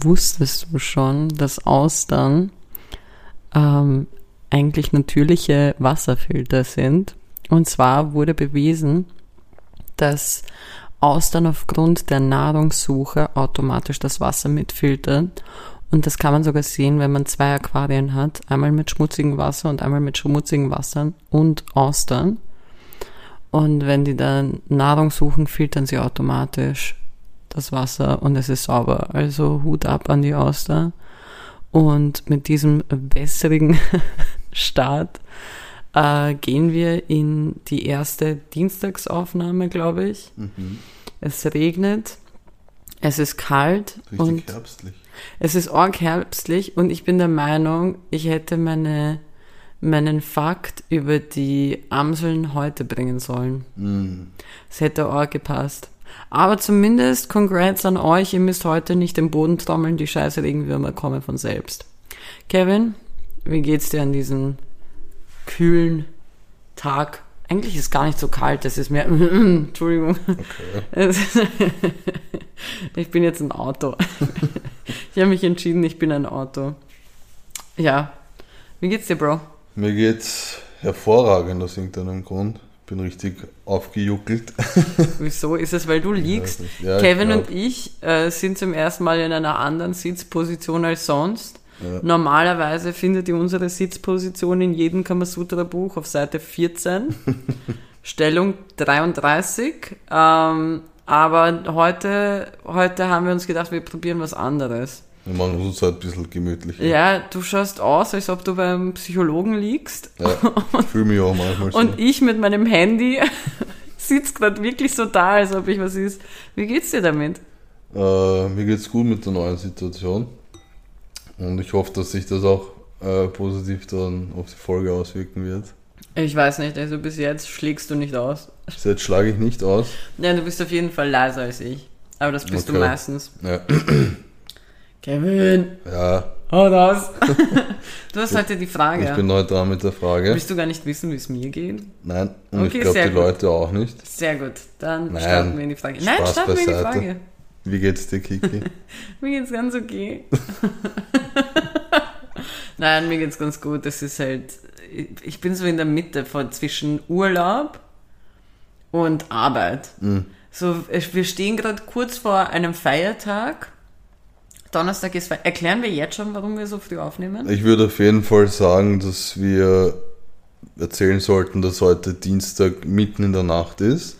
Wusstest du schon, dass Austern ähm, eigentlich natürliche Wasserfilter sind? Und zwar wurde bewiesen, dass Austern aufgrund der Nahrungssuche automatisch das Wasser mitfiltern. Und das kann man sogar sehen, wenn man zwei Aquarien hat. Einmal mit schmutzigem Wasser und einmal mit schmutzigen Wassern und Austern. Und wenn die dann Nahrung suchen, filtern sie automatisch das Wasser und es ist sauber. Also Hut ab an die Auster. Und mit diesem wässrigen Start äh, gehen wir in die erste Dienstagsaufnahme, glaube ich. Mhm. Es regnet, es ist kalt Richtig und herbstlich. es ist arg herbstlich und ich bin der Meinung, ich hätte meine, meinen Fakt über die Amseln heute bringen sollen. Mhm. Es hätte arg gepasst. Aber zumindest Congrats an euch, ihr müsst heute nicht den Boden trommeln, die scheiß Regenwürmer kommen von selbst. Kevin, wie geht's dir an diesem kühlen Tag? Eigentlich ist es gar nicht so kalt, es ist mehr, Entschuldigung. Okay. ich bin jetzt ein Auto. ich habe mich entschieden, ich bin ein Auto. Ja. Wie geht's dir, Bro? Mir geht's hervorragend aus irgendeinem Grund. Bin richtig aufgejuckelt. Wieso? Ist es, weil du liegst? Ja, ich Kevin glaub. und ich äh, sind zum ersten Mal in einer anderen Sitzposition als sonst. Ja. Normalerweise findet ihr unsere Sitzposition in jedem Kamasutra-Buch auf Seite 14, Stellung 33. Ähm, aber heute, heute haben wir uns gedacht, wir probieren was anderes. Wir machen uns halt ein bisschen gemütlicher. Ja, du schaust aus, als ob du beim Psychologen liegst. Ja, ich fühle mich auch manchmal so. Und ich mit meinem Handy sitze gerade wirklich so da, als ob ich was ist. Wie geht's dir damit? Äh, mir geht's gut mit der neuen Situation. Und ich hoffe, dass sich das auch äh, positiv dann auf die Folge auswirken wird. Ich weiß nicht, also bis jetzt schlägst du nicht aus. Bis jetzt schlage ich nicht aus. Ja, du bist auf jeden Fall leiser als ich. Aber das bist du Okay. meistens. Ja, Kevin, ja hau raus. du hast heute die Frage. ich bin heute dran mit der Frage. Willst du gar nicht wissen, wie es mir geht? Nein, und Okay, ich glaube sehr die gut. Leute auch nicht. Sehr gut, dann Nein, starten wir in die Frage. Nein, Spaß starten wir in die beiseite. Frage. Wie geht's dir, Kiki? Mir geht's ganz okay. Nein, mir geht's ganz gut. Das ist halt, ich bin so in der Mitte von zwischen Urlaub und Arbeit. Mhm. So, wir stehen gerade kurz vor einem Feiertag. Donnerstag ist Erklären wir jetzt schon, warum wir so früh aufnehmen? Ich würde auf jeden Fall sagen, dass wir erzählen sollten, dass heute Dienstag mitten in der Nacht ist.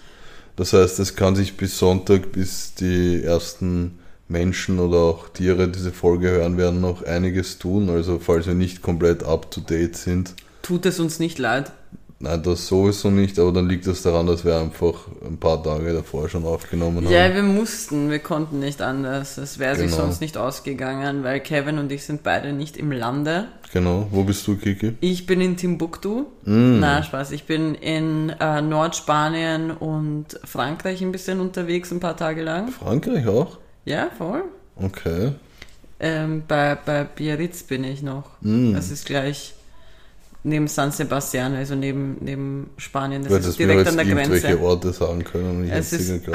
Das heißt, es kann sich bis Sonntag, bis die ersten Menschen oder auch Tiere diese Folge hören werden, noch einiges tun. Also falls wir nicht komplett up to date sind, Tut es uns nicht leid. Nein, das sowieso nicht, aber dann liegt das daran, dass wir einfach ein paar Tage davor schon aufgenommen haben. Ja, wir mussten, wir konnten nicht anders. Es wäre sich Genau. sonst nicht ausgegangen, weil Kevin und ich sind beide nicht im Lande. Genau. Wo bist du, Kiki? Ich bin in Timbuktu. Mm. Na, Spaß. Ich bin in äh, Nordspanien und Frankreich ein bisschen unterwegs, ein paar Tage lang. Frankreich auch? Ja, voll. Okay. Ähm, bei, bei Biarritz bin ich noch. Mm. Das ist gleich neben San Sebastian, also neben, neben Spanien. Das Du ist direkt an der irgendwelche Grenze. Orte sagen können und ich Es ist-.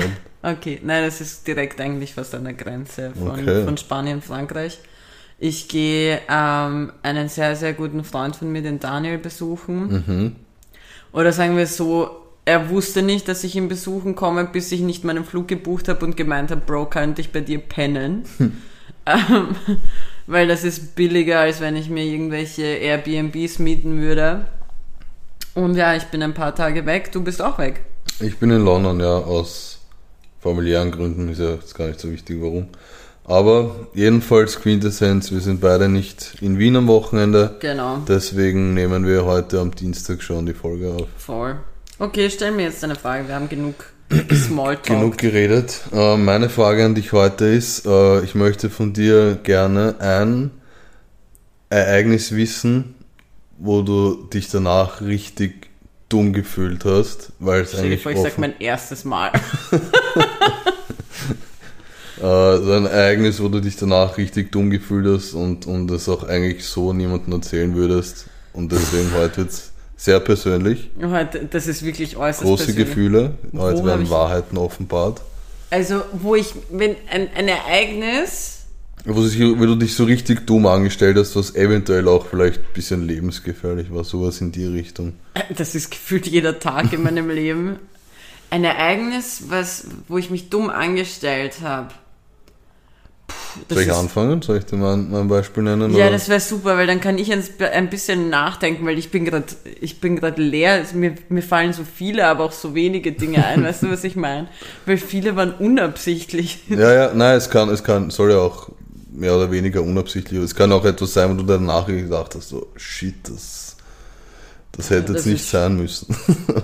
Okay, nein, das ist direkt eigentlich fast an der Grenze von, Okay. von Spanien, Frankreich. Ich gehe ähm, einen sehr, sehr guten Freund von mir, den Daniel, besuchen. Mhm. Oder sagen wir so, er wusste nicht, dass ich ihn besuchen komme, bis ich nicht meinen Flug gebucht habe und gemeint habe, Bro, könnte ich bei dir pennen? ähm, weil das ist billiger, als wenn ich mir irgendwelche Airbnbs mieten würde. Und ja, ich bin ein paar Tage weg, du bist auch weg. Ich bin in London, ja, aus familiären Gründen, ist ja jetzt gar nicht so wichtig, warum. Aber jedenfalls Quintessenz, wir sind beide nicht in Wien am Wochenende, Genau. deswegen nehmen wir heute am Dienstag schon die Folge auf. Voll. Okay, stell mir jetzt eine Frage. Wir haben genug Smalltalk. Genug geredet. Äh, meine Frage an dich heute ist, äh, ich möchte von dir gerne ein Ereignis wissen, wo du dich danach richtig dumm gefühlt hast, weil es eigentlich vor, ich sag offen- mein erstes Mal. Äh, so ein Ereignis, wo du dich danach richtig dumm gefühlt hast und, und es auch eigentlich so niemandem erzählen würdest. Und deswegen heute wird's sehr persönlich. Das ist wirklich äußerst Große persönlich. Gefühle. Heute werden Wahrheiten offenbart. Also, wo ich, wenn ein, ein Ereignis, wo, sich, wo du dich so richtig dumm angestellt hast, was eventuell auch vielleicht ein bisschen lebensgefährlich war, sowas in die Richtung. Das ist gefühlt jeder Tag in meinem Leben. Ein Ereignis, was, wo ich mich dumm angestellt habe. Soll ich anfangen? Soll ich dir mal ein, mal ein Beispiel nennen? Ja, oder? das wäre super, weil dann kann ich ein, ein bisschen nachdenken, weil ich bin gerade ich bin gerade leer. Also mir, mir fallen so viele, aber auch so wenige Dinge ein. weißt du, was ich meine? Weil viele waren unabsichtlich. Ja, ja, nein, es kann, es kann, soll ja auch mehr oder weniger unabsichtlich. Es kann auch etwas sein, wo du danach gedacht hast, so, shit, das, das hätte Ja, jetzt das nicht ist- sein müssen.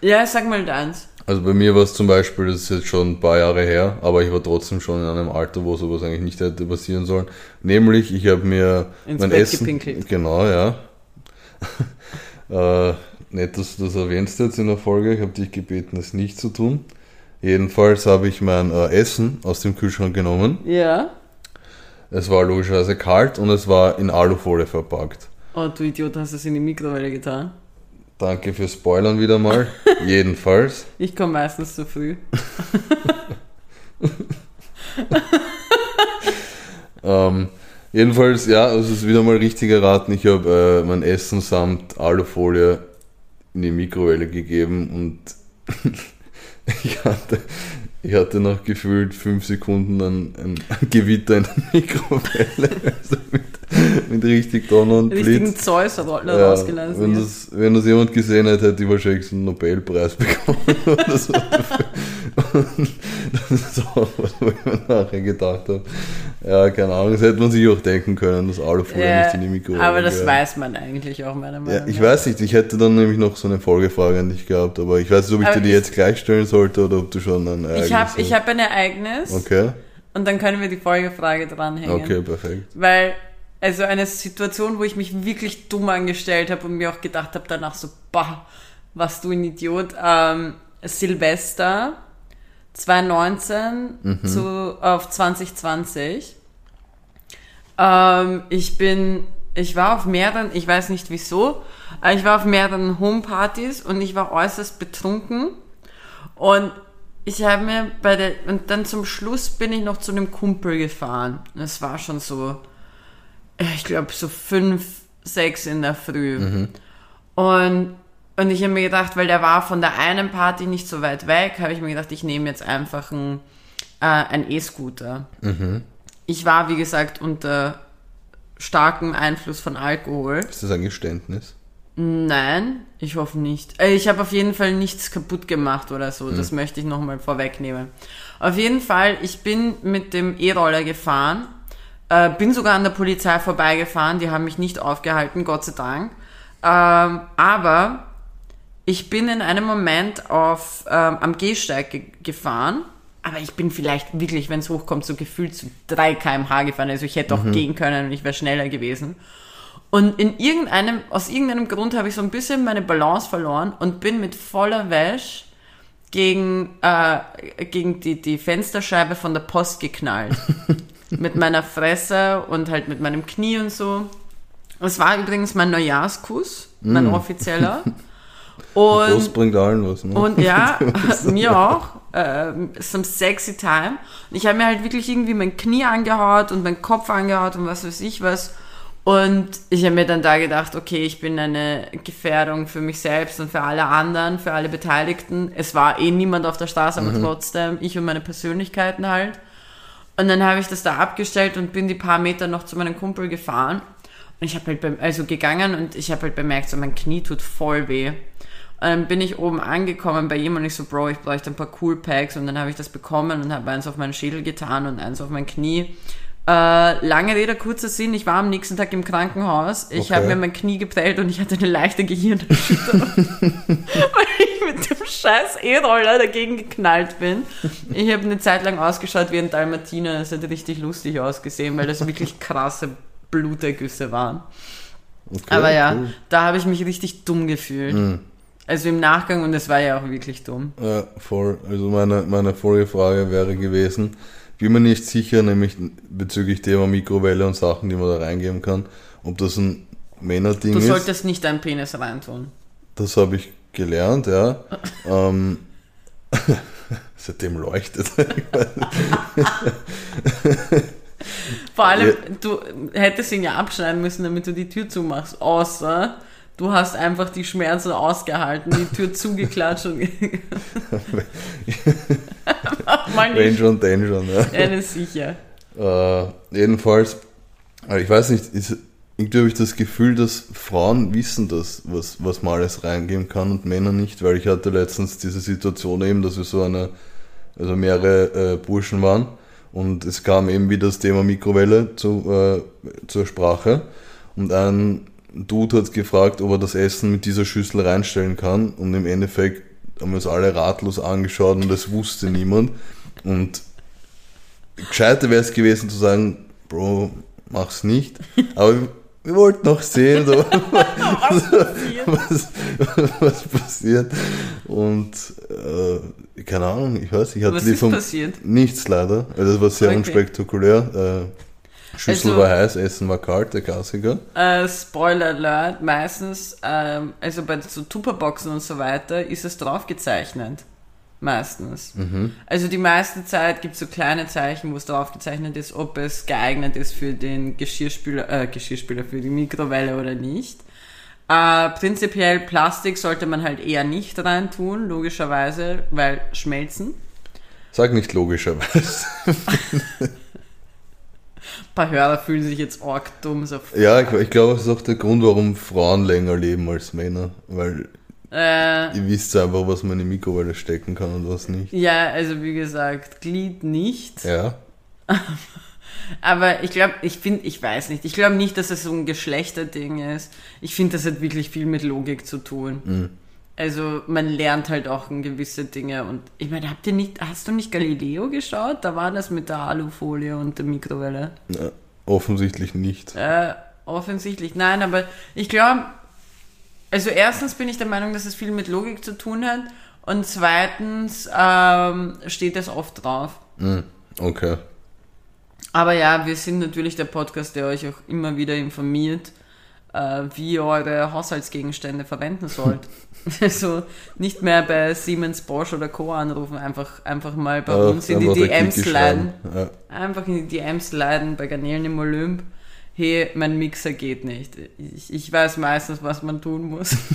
Ja, sag mal deins. Also bei mir war es zum Beispiel, das ist jetzt schon ein paar Jahre her, aber ich war trotzdem schon in einem Alter, wo sowas eigentlich nicht hätte passieren sollen. Nämlich, ich habe mir Ins mein Bett Essen. gepinkelt. Genau, ja. äh, nett, dass du das erwähnst jetzt in der Folge. Ich habe dich gebeten, es nicht zu tun. Jedenfalls habe ich mein äh, Essen aus dem Kühlschrank genommen. Ja. Es war logischerweise kalt und es war in Alufolie verpackt. Oh, du Idiot, hast es in die Mikrowelle getan. Danke fürs Spoilern wieder mal. Jedenfalls. Ich komme meistens zu früh. Ähm, jedenfalls, ja, also es ist wieder mal richtig erraten. Ich habe äh, mein Essen samt Alufolie in die Mikrowelle gegeben und ich hatte, ich hatte noch gefühlt fünf Sekunden ein, ein Gewitter in der Mikrowelle. Also mit, mit richtig Donner und Richtigen Blitz. Zeus hat Roller Ja, rausgelassen. wenn, ja. das, wenn das jemand gesehen hätte, hätte ich wahrscheinlich einen Nobelpreis bekommen. Und das ist auch was, wo ich mir nachher gedacht habe. Ja, keine Ahnung, das hätte man sich auch denken können, dass Alufolie Ja, nicht in die Mikrowelle aber das gehört. weiß man eigentlich auch, meiner Meinung Ja, ich nach. weiß nicht, ich hätte dann nämlich noch so eine Folgefrage an dich gehabt, aber ich weiß nicht, ob ich Aber dir die jetzt gleich stellen sollte oder ob du schon ein Ereignis Ich habe hast. ich hab ein Ereignis Okay, und dann können wir die Folgefrage dranhängen. okay, perfekt. Weil, also eine Situation, wo ich mich wirklich dumm angestellt habe und mir auch gedacht habe danach so, bah, was du ein Idiot. Ähm, Silvester 2019 Mhm. zu, auf 2020. Ähm, ich bin, ich war auf mehreren, ich weiß nicht wieso, aber ich war auf mehreren Homepartys und ich war äußerst betrunken. Und ich habe mir bei der, und dann zum Schluss bin ich noch zu einem Kumpel gefahren. Es war schon so, ich glaube so fünf, sechs in der Früh. Und, und ich habe mir gedacht, weil der war von der einen Party nicht so weit weg, habe ich mir gedacht, ich nehme jetzt einfach einen, äh, E-Scooter. Ich war, wie gesagt, unter starkem Einfluss von Alkohol. Ist das ein Geständnis? Nein, ich hoffe nicht. Äh, Ich habe auf jeden Fall nichts kaputt gemacht oder so. Das möchte ich nochmal vorwegnehmen. Auf jeden Fall, ich bin mit dem E-Roller gefahren, äh, bin sogar an der Polizei vorbeigefahren. Die haben mich nicht aufgehalten, Gott sei Dank. Ähm, aber ich bin in einem Moment auf, ähm, am Gehsteig ge gefahren. Aber ich bin vielleicht wirklich, wenn es hochkommt, so gefühlt zu 3 km/h gefahren. Also ich hätte auch gehen können und ich wäre schneller gewesen. Und in irgendeinem, aus irgendeinem Grund habe ich so ein bisschen meine Balance verloren und bin mit voller Wäsche gegen, äh, gegen die, die Fensterscheibe von der Post geknallt. mit meiner Fresse und halt mit meinem Knie und so. Es war übrigens mein Neujahrskuss, mein offizieller. Und Das bringt allen was, ne? und ja, mir auch. Ähm, some sexy time. Und ich habe mir halt wirklich irgendwie mein Knie angehaut und meinen Kopf angehaut und was weiß ich was. Und ich habe mir dann da gedacht, okay, ich bin eine Gefährdung für mich selbst und für alle anderen, für alle Beteiligten. Es war eh niemand auf der Straße, aber trotzdem ich und meine Persönlichkeiten halt. Und dann habe ich das da abgestellt und bin die paar Meter noch zu meinem Kumpel gefahren. Und ich habe halt beim, also gegangen und ich habe halt bemerkt, so mein Knie tut voll weh. Und dann bin ich oben angekommen bei ihm und ich so, Bro, ich bräuchte ein paar Cool Packs und dann habe ich das bekommen und habe eins auf meinen Schädel getan und eins auf mein Knie. Äh, lange Rede, kurzer Sinn, ich war am nächsten Tag im Krankenhaus. Ich Okay. habe mir mein Knie geprellt und ich hatte eine leichte Gehirnerschütterung, weil ich mit dem scheiß E-Roller dagegen geknallt bin. Ich habe eine Zeit lang ausgeschaut wie ein Dalmatiner. Das hat richtig lustig ausgesehen, weil das wirklich krasse Blutergüsse waren. Okay, Aber ja, cool. da habe ich mich richtig dumm gefühlt. Also im Nachgang und es war ja auch wirklich dumm. Ja, voll. Also meine, meine Folgefrage wäre gewesen, bin mir nicht sicher, nämlich bezüglich Thema Mikrowelle und Sachen, die man da reingeben kann, ob das ein Männerding Du ist. solltest nicht deinen Penis reintun. Das habe ich gelernt, ja. ähm, seitdem leuchtet. Vor allem, du hättest ihn ja abschneiden müssen, damit du die Tür zumachst. Außer du hast einfach die Schmerzen ausgehalten, die Tür zugeklatscht und. Mal nicht. Wenn schon, denn schon, ja. Das sicher. Äh, jedenfalls, also ich weiß nicht, ist, irgendwie habe ich das Gefühl, dass Frauen wissen das, was, was man alles reingeben kann und Männer nicht, weil ich hatte letztens diese Situation eben, dass wir so eine, also mehrere äh, Burschen waren und es kam eben wieder das Thema Mikrowelle zu, äh, zur Sprache und ein Dude hat gefragt, ob er das Essen mit dieser Schüssel reinstellen kann und im Endeffekt haben wir uns alle ratlos angeschaut und das wusste niemand und gescheiter wäre es gewesen zu sagen, Bro, mach's nicht, aber wir wollten noch sehen, so, was, was, was, passiert. Und äh, keine Ahnung, ich weiß, ich hatte was die ist vom passiert? nichts leider. Also das war sehr Okay. unspektakulär. Äh, Schüssel Also- war heiß, Essen war kalt, der Klassiker. Äh, Spoiler Alert, meistens, ähm, also bei so Tupperboxen und so weiter, ist es drauf Meistens. Also die meiste Zeit gibt es so kleine Zeichen, wo es drauf gezeichnet ist, ob es geeignet ist für den Geschirrspüler, äh, Geschirrspüler, für die Mikrowelle oder nicht. Äh, prinzipiell Plastik sollte man halt eher nicht reintun, logischerweise, weil schmelzen. Sag nicht logischerweise. Ein paar Hörer fühlen sich jetzt arg dumm, so Ja, ich, ich glaube, das ist auch der Grund, warum Frauen länger leben als Männer. Weil äh, ihr wisst einfach, was man in die Mikrowelle stecken kann und was nicht. Ja, also wie gesagt, Glied nicht. Ja. Aber ich glaube, ich finde, ich weiß nicht. Ich glaube nicht, dass es so ein Geschlechterding ist. Ich finde, das hat wirklich viel mit Logik zu tun. Mhm. Also man lernt halt auch gewisse Dinge und ich meine, habt ihr nicht, hast du nicht Galileo geschaut? Da war das mit der Alufolie und der Mikrowelle. Ja, offensichtlich nicht. Äh, offensichtlich. Nein, aber ich glaube, also erstens bin ich der Meinung, dass es viel mit Logik zu tun hat und zweitens ähm, steht es oft drauf. Mhm. Okay. Aber ja, wir sind natürlich der Podcast, der euch auch immer wieder informiert, äh, wie ihr eure Haushaltsgegenstände verwenden sollt. also nicht mehr bei Siemens, Bosch oder Co. anrufen, einfach, einfach mal bei Ja, uns in die DMs leiden. Ja. Einfach in die DMs leiden bei Garnelen im Olymp. Hey, mein Mixer geht nicht. Ich, ich weiß meistens, was man tun muss.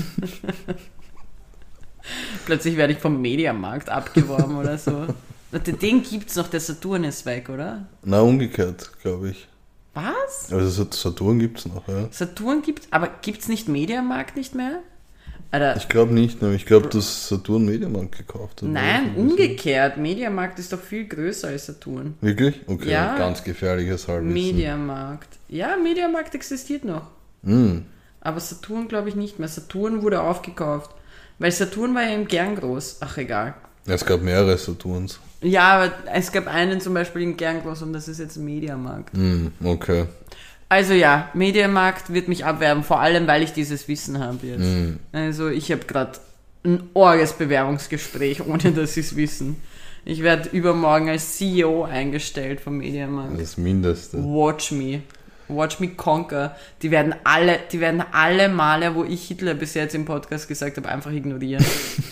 Plötzlich werde ich vom Mediamarkt abgeworben oder so. Den gibt's noch, der Saturn ist weg, oder? Na, umgekehrt, glaube ich. Was? Also Sat- Saturn gibt's noch, ja. Saturn gibt's, aber gibt's nicht Mediamarkt nicht mehr? Alter, Ich glaube nicht, ne? ich glaube, dass Saturn Mediamarkt gekauft hat. nein, umgekehrt. Mediamarkt ist doch viel größer als Saturn. Wirklich? Okay, Ja. ganz gefährliches Halbwissen. Mediamarkt. Ja, Mediamarkt existiert noch. Hm. Aber Saturn glaube ich nicht mehr. Saturn wurde aufgekauft. Weil Saturn war ja im Gern groß. Ach, egal. Es gab mehrere Saturns. Ja, aber es gab einen zum Beispiel in Gern groß und das ist jetzt Mediamarkt. Hm, okay. Also ja, Mediamarkt wird mich abwerben, vor allem weil ich dieses Wissen habe jetzt. Hm. Also ich habe gerade ein orges Bewerbungsgespräch, ohne dass sie es wissen. Ich werde übermorgen als CEO eingestellt vom Mediamarkt. Das Mindeste. Watch me. Watch me conquer. Die werden alle, die werden alle Male, wo ich Hitler bis jetzt im Podcast gesagt habe, einfach ignorieren.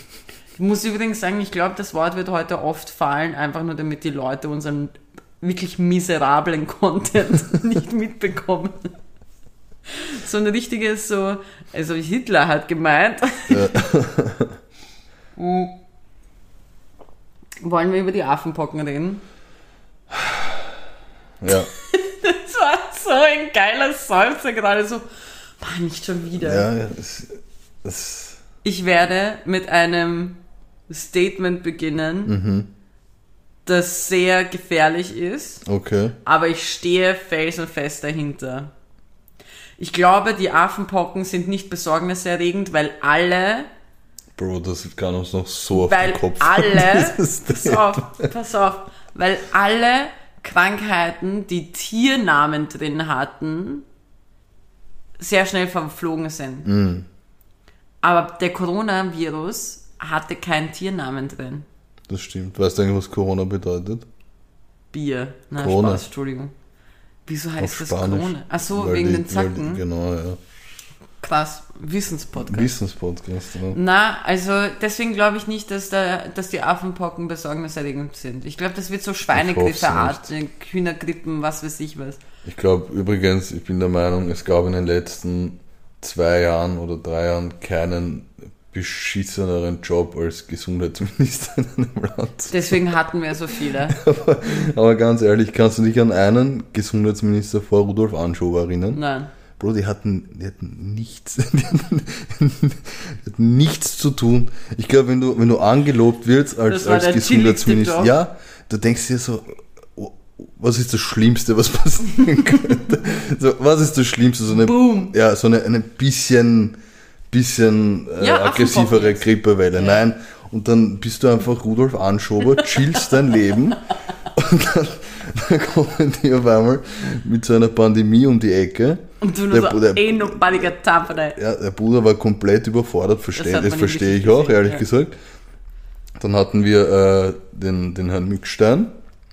ich muss übrigens sagen, ich glaube, das Wort wird heute oft fallen, einfach nur damit die Leute unseren wirklich miserablen Content nicht mitbekommen. So ein richtiges so, also Hitler hat gemeint. Mm. Wollen wir über die Affenpocken reden? Ja. Das war so ein geiler Seufzer gerade so. Mann, nicht schon wieder. Ja, ja. Es, es, Ich werde mit einem Statement beginnen, das sehr gefährlich ist, okay. aber ich stehe felsenfest dahinter. Ich glaube, die Affenpocken sind nicht besorgniserregend, weil alle, Bro, das kann uns noch so auf weil den Kopf. alle, pass auf, pass auf, weil alle Krankheiten, die Tiernamen drin hatten, sehr schnell verflogen sind. Mm. Aber der Coronavirus hatte keinen Tiernamen drin. Das stimmt. Weißt du eigentlich, was Corona bedeutet? Bier. Na, Krone. Spaß, Entschuldigung. Wieso heißt Auf das Spanisch. Krone? Ach so, Weil wegen die- den Zacken. die- Genau, ja. Krass, Wissenspodcast. Wissenspodcast, ja. Na, also deswegen glaube ich nicht, dass, da, dass die Affenpocken besorgniserregend sind. Ich glaube, das wird so hoff's Schweinegrippeartig, Hühnergrippen, was weiß ich was. Ich glaube übrigens, ich bin der Meinung, es gab in den letzten zwei Jahren oder drei Jahren keinen beschisseneren Job als Gesundheitsminister in einem Land. Deswegen hatten wir so viele. aber, aber ganz ehrlich, kannst du dich an einen Gesundheitsminister vor Rudolf Anschober erinnern? Nein. Bro, die hatten, die hatten nichts, die hatten, die hatten nichts zu tun. Ich glaube, wenn du, wenn du angelobt wirst als, als Gesundheitsminister, ja, du denkst dir so, oh, was ist das Schlimmste, was passieren könnte? So, was ist das Schlimmste? So eine, Boom. ja, so eine, eine bisschen, bisschen äh, Ja, aggressivere. Grippewelle. Nein. Und dann bist du einfach Rudolf Anschober, chillst dein Leben und dann, dann kommen die auf einmal mit so einer Pandemie um die Ecke. Und du Der- nur so, der- time for that. Ja, der Bruder war komplett überfordert, verstehe, hat das, man verstehe ich auch, gesehen, ehrlich ja. gesagt. Dann hatten wir äh, den, den Herrn Mückstein.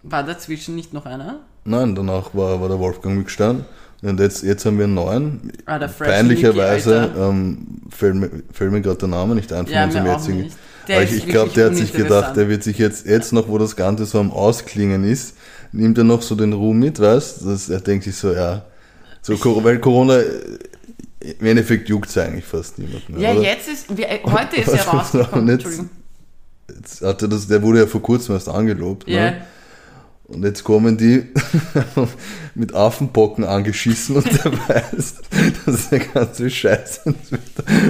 War dazwischen nicht noch einer? Nein, danach war, war der Wolfgang Mückstein. Und jetzt, jetzt haben wir einen neuen. Ah, der Fresh Peinlicherweise ähm, fällt, mir, fällt mir gerade der Name nicht ein von Ja, unserem jetzigen. Aber ich, ich glaube, der hat sich gedacht, der wird sich jetzt, jetzt noch, wo das Ganze so am Ausklingen ist, nimmt er noch so den Ruhm mit, weißt du? Er denkt sich so, ja, so, weil Corona, äh, im Endeffekt juckt es eigentlich fast niemanden. Ja, oder? jetzt ist, wir, äh, heute ist was rausgekommen. jetzt-. Jetzt hatte das, der wurde ja vor kurzem erst angelobt. Ja. Ne? Und jetzt kommen die mit Affenpocken angeschissen und der weiß, dass der ganze Scheiß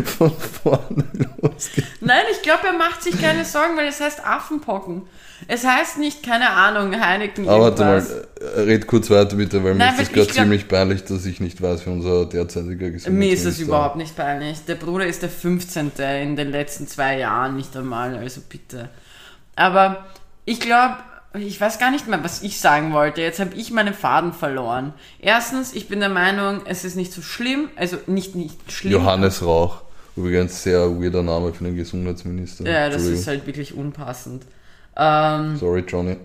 von vorne losgeht. Nein, ich glaube, er macht sich keine Sorgen, weil es heißt Affenpocken. Es heißt nicht, keine Ahnung, Heineken Aber warte mal, äh, red kurz weiter bitte, weil mir Nein, ist das weil gerade ziemlich peinlich, dass ich nicht weiß, wie unser derzeitiger Gesundheitsminister Mir ist das überhaupt nicht peinlich. Der Bruder ist der 15. in den letzten zwei Jahren, nicht einmal, also bitte. Aber ich glaube, ich weiß gar nicht mehr, was ich sagen wollte. Jetzt habe ich meinen Faden verloren. Erstens, ich bin der Meinung, es ist nicht so schlimm, also nicht nicht schlimm. Johannes Rauch. Übrigens sehr weirder Name für einen Gesundheitsminister. Ja, das ist halt wirklich unpassend. Ähm, Sorry, Johnny.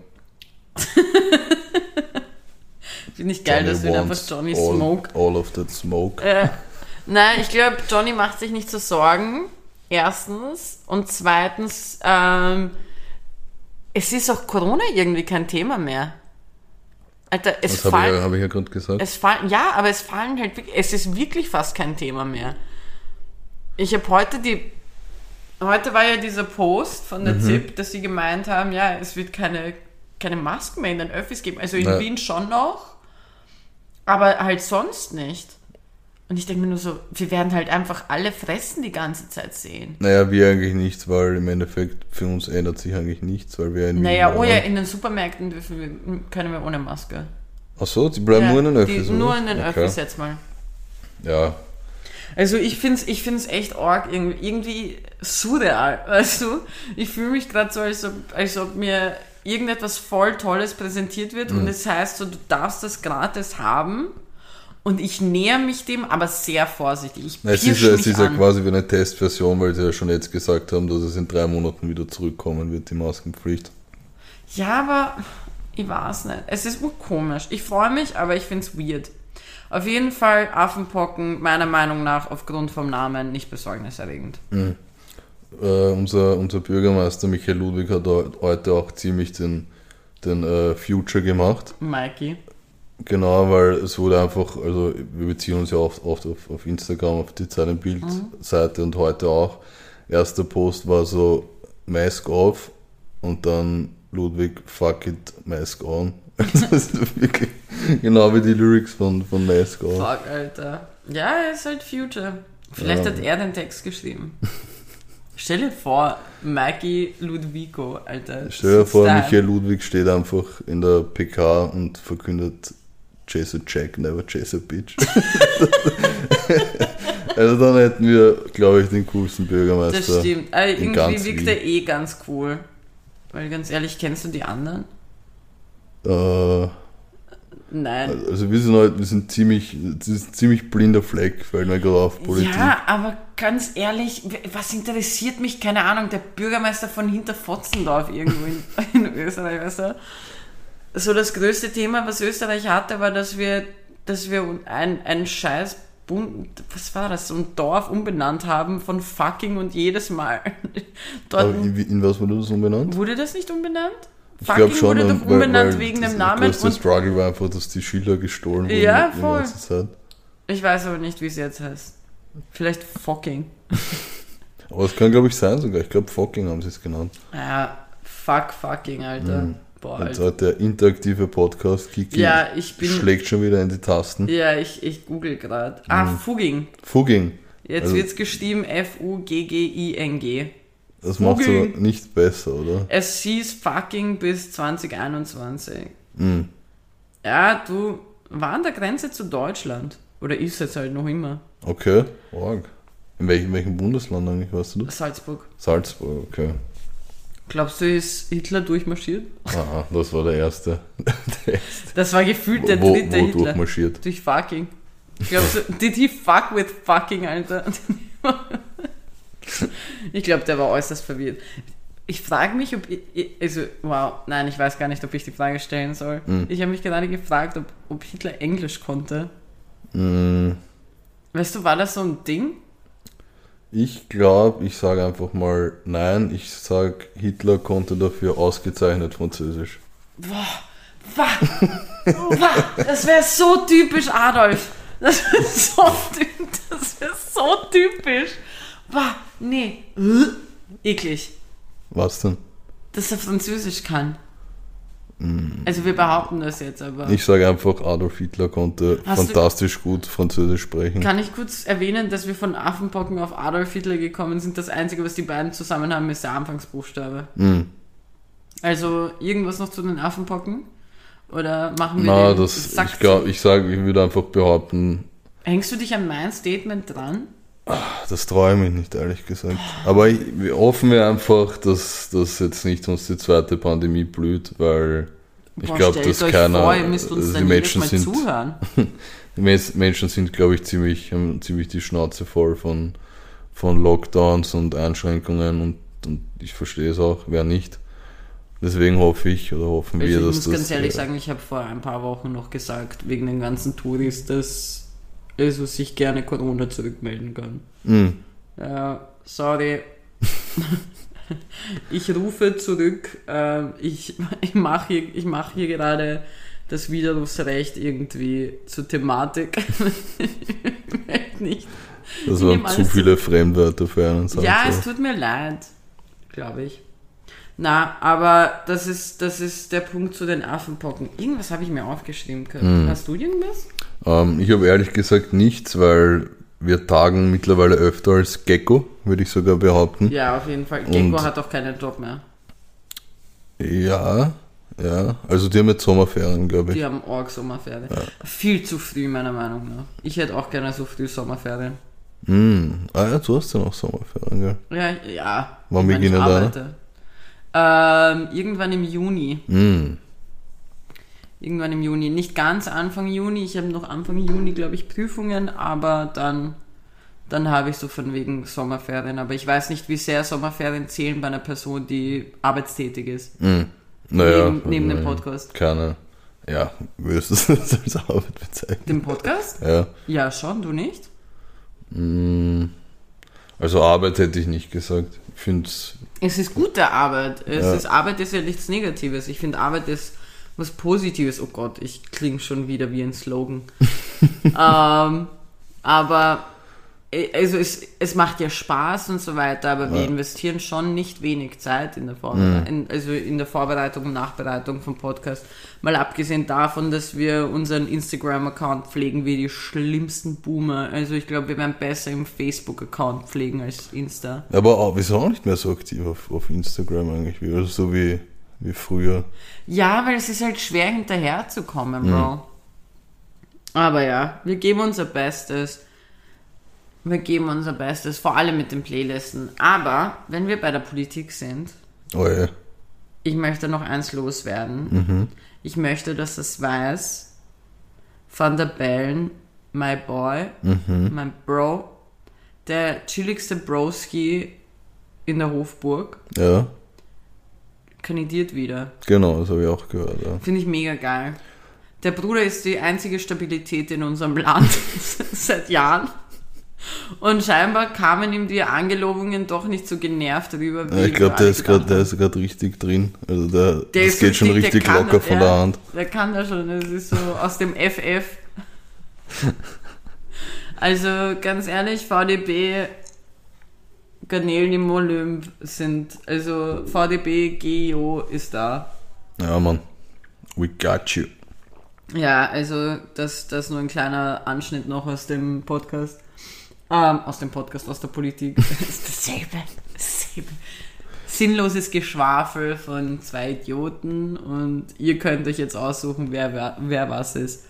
Finde ich geil, dass wir einfach Johnny all, Smoke All of that smoke. Äh, nein, ich glaube, Johnny macht sich nicht so Sorgen. Erstens. Und zweitens, ähm, es ist auch Corona irgendwie kein Thema mehr. Alter, es Das habe ich, fallen, ja- hab ich ja gerade gesagt. es fallen, ja, aber es fallen halt, wirklich- es ist wirklich fast kein Thema mehr. Ich habe heute die, heute war ja dieser Post von Mhm. der ZIP, dass sie gemeint haben, ja, es wird keine, keine Masken mehr in den Öffis geben. Also in Ja. Wien schon noch, aber halt sonst nicht. Und ich denke mir nur so, wir werden halt einfach alle fressen die ganze Zeit sehen. Naja, wir eigentlich nichts, weil im Endeffekt für uns ändert sich eigentlich nichts, weil wir in Naja, oh ja, in den Supermärkten dürfen wir, können wir ohne Maske. Ach so, die bleiben ja, nur in den Öffis, die? Nur in den okay. Öffis jetzt mal. Ja, Also ich finde es ich find's echt arg, irgendwie, irgendwie surreal, weißt du? Ich fühle mich gerade so, als ob, als ob mir irgendetwas voll Tolles präsentiert wird Mhm. und es heißt so, du darfst das gratis haben und ich näher mich dem, aber sehr vorsichtig. Ich Na, es ist, ja- es ist ja quasi wie eine Testversion, weil sie ja schon jetzt gesagt haben, dass es in drei Monaten wieder zurückkommen wird, die Maskenpflicht. Ja, aber ich weiß nicht. Es ist urkomisch. Ich freue mich, aber ich finde es weird. Auf jeden Fall Affenpocken, meiner Meinung nach, aufgrund vom Namen nicht besorgniserregend. Äh, unser, unser Bürgermeister Michael Ludwig hat heu- heute auch ziemlich den, den äh, Future gemacht. Mikey. Genau, weil es wurde einfach, also wir beziehen uns ja oft, oft auf, auf Instagram, auf die Zeilenbild-Seite und heute auch. Erster Post war so Mask off und dann Ludwig, fuck it, Mask on. Das ist wirklich genau wie die Lyrics von, von Mask off. Fuck, Alter. Ja, er ist halt Future. Vielleicht Ja. hat er den Text geschrieben. Stell dir vor, Mikey Ludwiko, Alter. Stell dir vor. Michael Ludwig steht einfach in der PK und verkündet Chase a Jack, never chase a bitch. also dann hätten wir, glaube ich, den coolsten Bürgermeister. Das stimmt. Ganz irgendwie wirkt Wien. er eh ganz cool. Weil ganz ehrlich, kennst du die anderen? Äh, Nein. also wir sind halt, wir sind ziemlich, das ist ein ziemlich blinder Fleck, fällt mir gerade auf Politik. Ja, aber ganz ehrlich, was interessiert mich, keine Ahnung, der Bürgermeister von Hinterfotzendorf irgendwo in, in Österreich, weißt du? So das größte Thema, was Österreich hatte, war, dass wir, dass wir ein, ein scheiß Bund, was war das, so ein Dorf umbenannt haben von fucking und jedes Mal. Dort in, in was wurde das umbenannt? wurde das nicht umbenannt? Ich Fucking glaube schon, wurde doch weil- umbenannt weil wegen das dem Namen. größte Und Struggle war einfach, dass die Schilder gestohlen wurden Ja, voll. ich weiß aber nicht, wie es jetzt heißt. Vielleicht fucking. Aber es kann, glaube ich, sein sogar. Ich glaube, fucking haben sie es genannt. Ja, fuck fucking, Alter. Mhm. Boah, Und Alter. heute der interaktive Podcast Kiki Ja, ich bin. schlägt schon wieder in die Tasten. Ja, ich, ich google gerade. Ah, Mhm. Fugging. Fugging. Jetzt Also- wird's geschrieben F-U-G-G-I-N-G. Das macht Fugging. nicht besser, oder? Es hieß fucking bis 2021. Mhm. Ja, du war an der Grenze zu Deutschland. Oder ist jetzt halt noch immer. Okay, arg. In welchem, welchem Bundesland eigentlich, weißt du das? Salzburg. Salzburg, okay. Glaubst du, ist Hitler durchmarschiert? Aha, das war der erste. der erste. Das war gefühlt der wo, dritte wo Hitler. durchmarschiert. Durch fucking. Glaubst du, did he fuck with fucking, Alter? ich glaube, der war äußerst verwirrt. Ich frage mich, ob ich, also, wow, nein, ich weiß gar nicht, ob ich die Frage stellen soll. Mhm. Ich habe mich gerade gefragt, ob, ob Hitler Englisch konnte. Mm, Weißt du, war das so ein Ding? Ich glaube, ich sage einfach mal nein. Ich sage, Hitler konnte dafür ausgezeichnet Französisch. Boah, wah, wah, das wäre so typisch Adolf. Das wäre so, ty- das wär so typisch. Wah, nee, äh, eklig. Was denn? dass er Französisch kann. Also wir behaupten das jetzt, aber Ich sage einfach, Adolf Hitler konnte Hast fantastisch gut Französisch sprechen. kann ich kurz erwähnen, dass wir von Affenpocken auf Adolf Hitler gekommen sind. Das Einzige, was die beiden zusammen haben, ist der Anfangsbuchstabe. Mm. Also irgendwas noch zu den Affenpocken? Oder machen wir Na, den das, Sack ich glaube, zu? ich sage, ich würde einfach behaupten, Hängst du dich an mein Statement dran? Das traue ich nicht, ehrlich gesagt. Aber ich, wir hoffen wir einfach, dass das jetzt nicht uns die zweite Pandemie blüht, weil ich glaube, dass keiner, vor, ihr müsst uns also die Menschen Mal sind, zuhören. die Menschen sind, glaube ich, ziemlich, haben ziemlich die Schnauze voll von, von Lockdowns und Einschränkungen und, und ich verstehe es auch, wer nicht. Deswegen hoffe ich oder hoffen Also wir, ich dass muss das. ganz ehrlich sagen, ich habe vor ein paar Wochen noch gesagt, wegen den ganzen Touris, dass also sich gerne Corona zurückmelden kann. mh, Ja, sorry. ich rufe zurück. ähm, ich ich mache hier, ich mach hier gerade das Widerrufsrecht irgendwie zur Thematik. ich nicht. das waren zu viele Fremdwörter für einen Satz. Ja, es tut mir leid, glaube ich. Na, aber das ist, das ist der Punkt zu den Affenpocken. Irgendwas habe ich mir aufgeschrieben können. Hm. Hast du irgendwas? Ähm, ich habe ehrlich gesagt nichts, weil wir tagen mittlerweile öfter als Gecko, würde ich sogar behaupten. Ja, auf jeden Fall. Und- Gecko hat auch keinen Job mehr. Ja, ja. Also die haben jetzt Sommerferien, glaube ich. Die haben Org Sommerferien. Viel zu früh, meiner Meinung nach. Ich hätte auch gerne so früh Sommerferien. Hm. Ah ja, du hast ja noch Sommerferien, gell? Ja, ja. Wann beginnen arbeite. Ähm, irgendwann im Juni. Hm. Irgendwann im Juni. Nicht ganz Anfang Juni. Ich habe noch Anfang Juni, glaube ich, Prüfungen, aber dann, dann habe ich so von wegen Sommerferien. Aber ich weiß nicht, wie sehr Sommerferien zählen bei einer Person, die arbeitstätig ist. Hm. Naja. neben neben dem Podcast. Keine. Ja, würdest du es als Arbeit bezeichnen? Dem Podcast? Ja. Ja, schon, du nicht? Hm. Also Arbeit hätte ich nicht gesagt. Ich finde es. Es ist gute Arbeit. Es Ja. ist, Arbeit ist ja nichts Negatives. Ich finde, Arbeit ist was Positives. Oh Gott, ich klinge schon wieder wie ein Slogan. ähm, aber äh, also es, es macht ja Spaß und so weiter, aber wir Ja. investieren schon nicht wenig Zeit in der, Vorberei Mhm. in, also in der Vorbereitung und Nachbereitung vom Podcast. Mal abgesehen davon, dass wir unseren Instagram-Account pflegen wie die schlimmsten Boomer. Also ich glaube, wir werden besser im Facebook-Account pflegen als Insta. Aber auch, wir sind auch nicht mehr so aktiv auf, auf Instagram eigentlich, also so wie, wie früher. Ja, weil es ist halt schwer hinterherzukommen, Bro. Aber ja, wir geben unser Bestes. Wir geben unser Bestes, vor allem mit den Playlisten. Aber wenn wir bei der Politik sind, Oh ja. ich möchte noch eins loswerden. Mhm. Ich möchte, dass das weiß. Van der Bellen, my boy, Mhm. mein Bro, der chilligste Broski in der Hofburg, Ja, kandidiert wieder. genau, das habe ich auch gehört. Ja. Finde ich mega geil. Der Bruder ist die einzige Stabilität in unserem Land seit Jahren. Und scheinbar kamen ihm die Angelobungen doch nicht so genervt rüber. Ja, ich glaube, der ist gerade, der ist gerade richtig drin. Also der, Der das geht schon richtig- der locker das, von der Hand. Der kann das schon, das ist so aus dem FF. Also ganz ehrlich, VDB, Garnelen im Olymp sind, also VDB, GIO ist da. Ja, Mann. We got you. Ja, also das, das nur ein kleiner Anschnitt noch aus dem Podcast. Ähm, aus dem Podcast, aus der Politik. Das ist dasselbe. dasselbe. Sinnloses Geschwafel von zwei Idioten und ihr könnt euch jetzt aussuchen, wer, wer, wer was ist.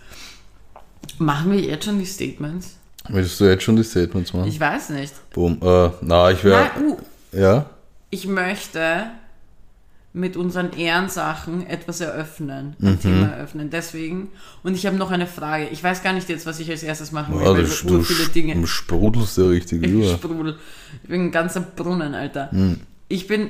Machen wir jetzt schon die Statements? Willst du jetzt schon die Statements machen? Ich weiß nicht. Boom. Äh, na, ich wäre. Uh, Ja? ich möchte mit unseren Ehrensachen etwas eröffnen, ein Thema eröffnen. Deswegen, und ich habe noch eine Frage. Ich weiß gar nicht jetzt, was ich als erstes machen will, Ja, weil du, viele Dinge. du sprudelst ja richtig Ich über. sprudel. Ich bin ein ganzer Brunnen, Alter. Ich bin.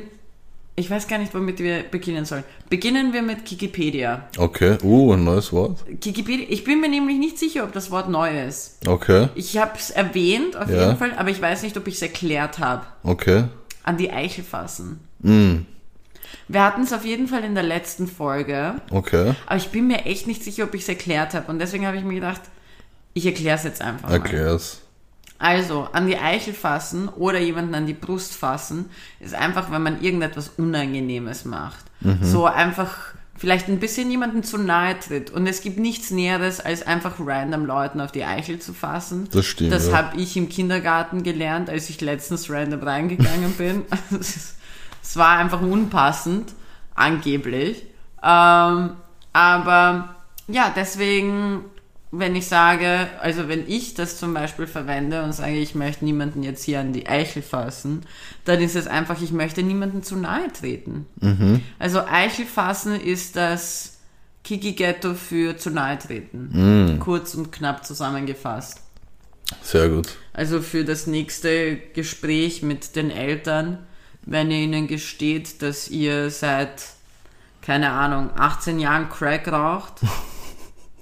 Ich weiß gar nicht, womit wir beginnen sollen. Beginnen wir mit Wikipedia. Okay. Uh, ein neues Wort. Wikipedia. Ich bin mir nämlich nicht sicher, ob das Wort neu ist. Okay. Ich habe es erwähnt, auf Ja. jeden Fall, aber ich weiß nicht, ob ich es erklärt habe. Okay. An die Eichel fassen. Mm, Wir hatten es auf jeden Fall in der letzten Folge, okay. aber ich bin mir echt nicht sicher, ob ich es erklärt habe. Und deswegen habe ich mir gedacht, ich erkläre es jetzt einfach. Erklär's. Also, an die Eichel fassen oder jemanden an die Brust fassen, ist einfach, wenn man irgendetwas Unangenehmes macht. So einfach vielleicht ein bisschen jemanden zu nahe tritt. Und es gibt nichts Näheres, als einfach random Leuten auf die Eichel zu fassen. Das stimmt, Das ja. habe ich im Kindergarten gelernt, als ich letztens random reingegangen bin. Also, Es war einfach unpassend, angeblich. Ähm, aber ja, deswegen, wenn ich sage, also wenn ich das zum Beispiel verwende und sage, ich möchte niemanden jetzt hier an die Eichel fassen, dann ist es einfach, ich möchte niemanden zu nahe treten. Also Eichel fassen ist das Kiki-Ghetto für zu nahe treten. Kurz und knapp zusammengefasst. Sehr gut. Also für das nächste Gespräch mit den Eltern, wenn ihr ihnen gesteht, dass ihr seit, keine Ahnung, 18 Jahren Crack raucht,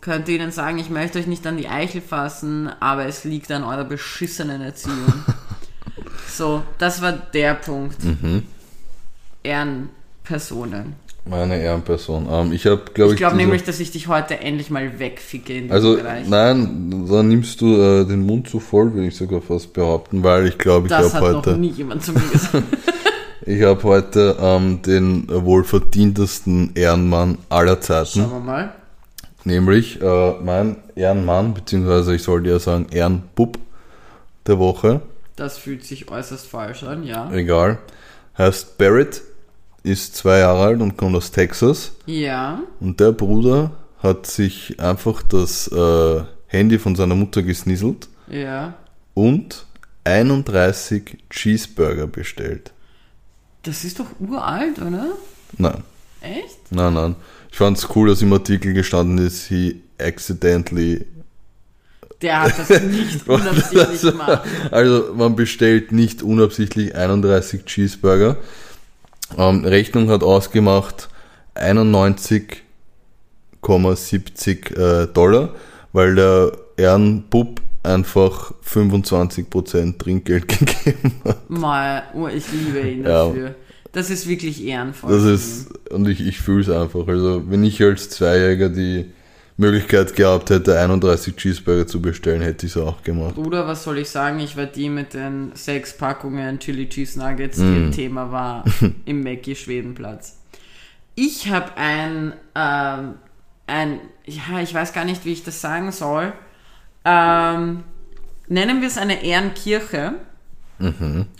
könnt ihr ihnen sagen, ich möchte euch nicht an die Eichel fassen, aber es liegt an eurer beschissenen Erziehung. so, das war der Punkt. Ehrenpersonen. Meine Ehrenperson. Ähm, ich habe, glaube Ich ich. glaube nämlich, dass ich dich heute endlich mal wegficke in diesem Also, Bereich. nein, da nimmst du äh, den Mund zu voll, würde ich sogar fast behaupten, weil ich glaube, ich das habe hat noch heute, nie jemand zu mir gesagt. ich habe heute ähm, den wohl verdientesten Ehrenmann aller Zeiten, Schauen wir mal. Nämlich äh, mein Ehrenmann, beziehungsweise ich sollte ja sagen Ehrenbub der Woche, Das fühlt sich äußerst falsch an, ja. egal, heißt Barrett, ist zwei Jahre alt und kommt aus Texas. Ja. Und der Bruder hat sich einfach das äh, Handy von seiner Mutter gesnisselt Ja. und 31 Cheeseburger bestellt. Das ist doch uralt, oder? Nein, Echt? nein, nein. Ich fand es cool, dass im Artikel gestanden ist, he accidentally. Der hat das nicht unabsichtlich gemacht. Also man bestellt nicht unabsichtlich 31 Cheeseburger. Ähm, Rechnung hat ausgemacht 91,70 äh, Dollar, weil der Ehrenbub einfach 25% Trinkgeld gegeben hat. Mal, oh, ich liebe ihn Ja. Das ist wirklich ehrenvoll. Das ist, und ich, ich fühle es einfach. Also, wenn ich als Zweijähriger die Möglichkeit gehabt hätte, 31 Cheeseburger zu bestellen, hätte ich es auch gemacht. Bruder, was soll ich sagen? Ich war die mit den sechs Packungen Chili Cheese Nuggets, die Mm. ein Thema war im Mackie Schwedenplatz. Ich habe ein, ähm, ein, ja, ich weiß gar nicht, wie ich das sagen soll. Ähm, nennen wir es eine Ehrenkirche.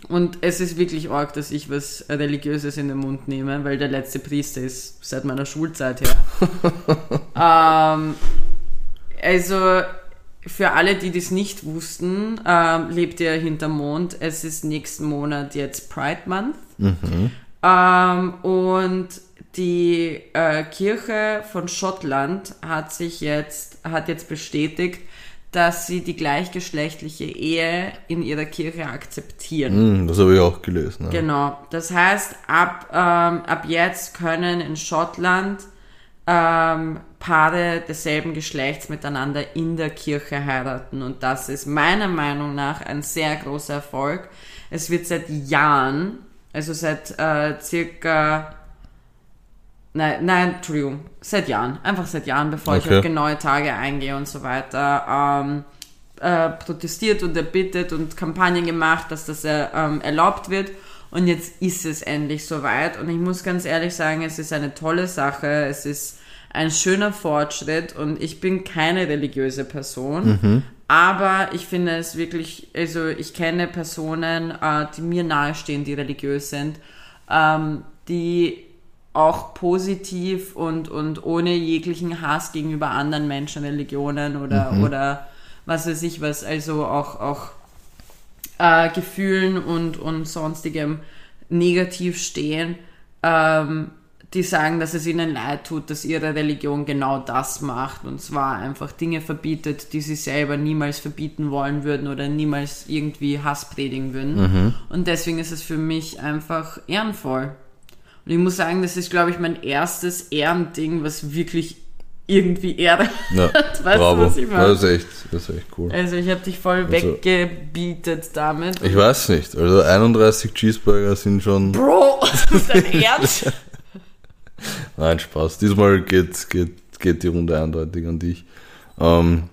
Und es ist wirklich arg, dass ich was Religiöses in den Mund nehme, weil der letzte Priester ist seit meiner Schulzeit her. ähm, also für alle, die das nicht wussten, ähm, lebt ihr hinterm Mond. Es ist nächsten Monat jetzt Pride Month. Ähm, und die äh, Kirche von Schottland hat sich jetzt, hat jetzt bestätigt, dass sie die gleichgeschlechtliche Ehe in ihrer Kirche akzeptieren. Hm, das habe ich auch gelesen. Ja. Genau. Das heißt, ab, ähm, ab jetzt können in Schottland ähm, Paare desselben Geschlechts miteinander in der Kirche heiraten. Und das ist meiner Meinung nach ein sehr großer Erfolg. Es wird seit Jahren, also seit äh, circa, nein, nein, Entschuldigung, seit Jahren, einfach seit Jahren, bevor ich Okay. auf genaue Tage eingehe und so weiter, ähm, äh, protestiert und erbittet und Kampagnen gemacht, dass das äh, ähm, erlaubt wird. Und jetzt ist es endlich soweit. Und ich muss ganz ehrlich sagen, es ist eine tolle Sache. Es ist ein schöner Fortschritt. Und ich bin keine religiöse Person. Aber ich finde es wirklich, also ich kenne Personen, äh, die mir nahestehen, die religiös sind, ähm, die auch positiv und, und ohne jeglichen Hass gegenüber anderen Menschen, Religionen oder, oder was weiß ich was, also auch, auch äh, Gefühlen und, und sonstigem negativ stehen, ähm, die sagen, dass es ihnen leid tut, dass ihre Religion genau das macht und zwar einfach Dinge verbietet, die sie selber niemals verbieten wollen würden oder niemals irgendwie Hass predigen würden. Und deswegen ist es für mich einfach ehrenvoll. Und ich muss sagen, das ist, glaube ich, mein erstes Ehrending, was wirklich irgendwie Ehre Ja, hat. Weißt bravo. du, was ich meine? das, ist echt, das ist echt cool. Also ich habe dich voll Also- weggebietet damit. Ich weiß nicht, also 31 Cheeseburger sind schon. Bro, dein Ernst? Nein, Spaß. Diesmal geht, geht, geht die Runde eindeutig an dich. Ähm,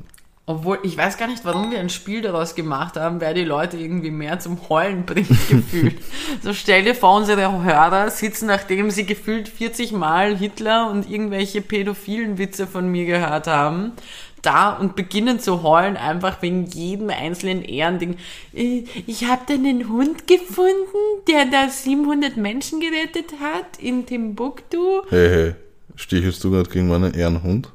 Obwohl, ich weiß gar nicht, warum wir ein Spiel daraus gemacht haben, wer die Leute irgendwie mehr zum Heulen bringt, gefühlt. so stell dir vor, unsere Hörer sitzen, nachdem sie gefühlt 40 Mal Hitler und irgendwelche pädophilen Witze von mir gehört haben, da und beginnen zu heulen, einfach wegen jedem einzelnen Ehrending. Äh, Ich habe da einen Hund gefunden, der da 700 Menschen gerettet hat in Timbuktu. hey, hey, stichelst du gerade gegen meinen Ehrenhund?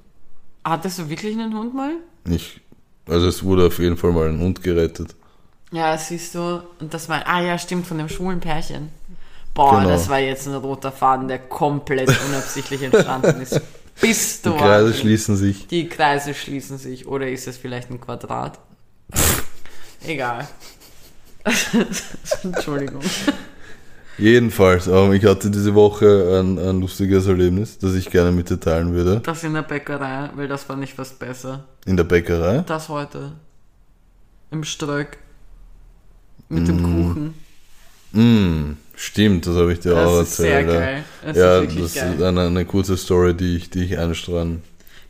Hattest du wirklich einen Hund mal? Ich, also es wurde auf jeden Fall mal ein Hund gerettet. Ja, siehst du, und das war, ah ja, stimmt, von dem schwulen Pärchen. Boah, Genau. das war jetzt ein roter Faden, der komplett unabsichtlich entstanden ist. Bist Die du Kreise Wahnsinn. schließen sich. Die Kreise schließen sich, oder ist es vielleicht ein Quadrat? Egal. Entschuldigung. Jedenfalls, ähm, ich hatte diese Woche ein, ein lustiges Erlebnis, das ich gerne mit dir teilen würde. Das in der Bäckerei, weil das fand ich fast besser. In der Bäckerei. Das heute. Im Ströck. Mit dem Kuchen. Mm, stimmt, das habe ich dir auch Das ist sehr erzählt. ja. geil. Das ja, ist das geil. ist eine, eine kurze Story, die ich, die ich einstreuen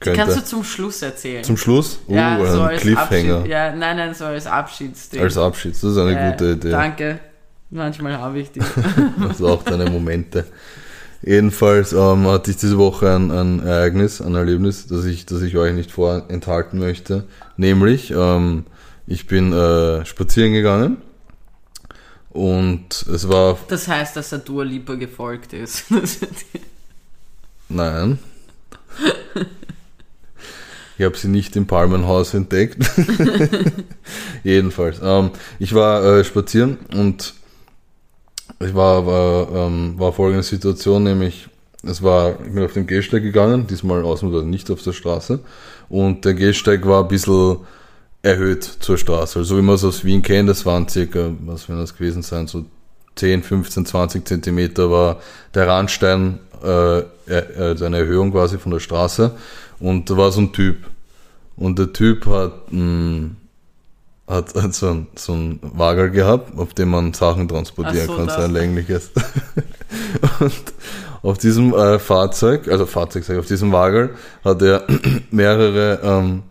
Die kannst könnte. du zum Schluss erzählen. Zum Schluss? Uh, ja, so ein als Cliffhanger. Abschied, ja, nein, nein, so als Abschiedsding. Als Abschied, das ist eine Ja, gute Idee. Danke. Manchmal habe ich die. Also auch deine Momente. Jedenfalls ähm, hatte ich diese Woche ein, ein Ereignis, ein Erlebnis, das ich, das ich euch nicht vorenthalten möchte. Nämlich, ähm, ich bin äh, spazieren gegangen und es war, Das heißt, dass er Dua Lipa gefolgt ist. nein, ich habe sie nicht im Palmenhaus entdeckt. Jedenfalls, ähm, ich war äh, spazieren und ich war, war, ähm, war folgende Situation, nämlich es war, ich bin auf den Gehsteig gegangen, diesmal ausnahmsweise nicht auf der Straße. Und der Gehsteig war ein bisschen erhöht zur Straße. Also wie man es aus Wien kennt, das waren circa, was werden das gewesen sein, so 10, 15, 20 Zentimeter war der Randstein, äh, äh, also eine Erhöhung quasi von der Straße. Und da war so ein Typ. Und der Typ hat mh, hat, hat so, ein, so ein Wagel gehabt, auf dem man Sachen transportieren so, kann, so ein längliches. und auf diesem äh, Fahrzeug, also Fahrzeug, sag ich, auf diesem Wagel hat er mehrere ähm,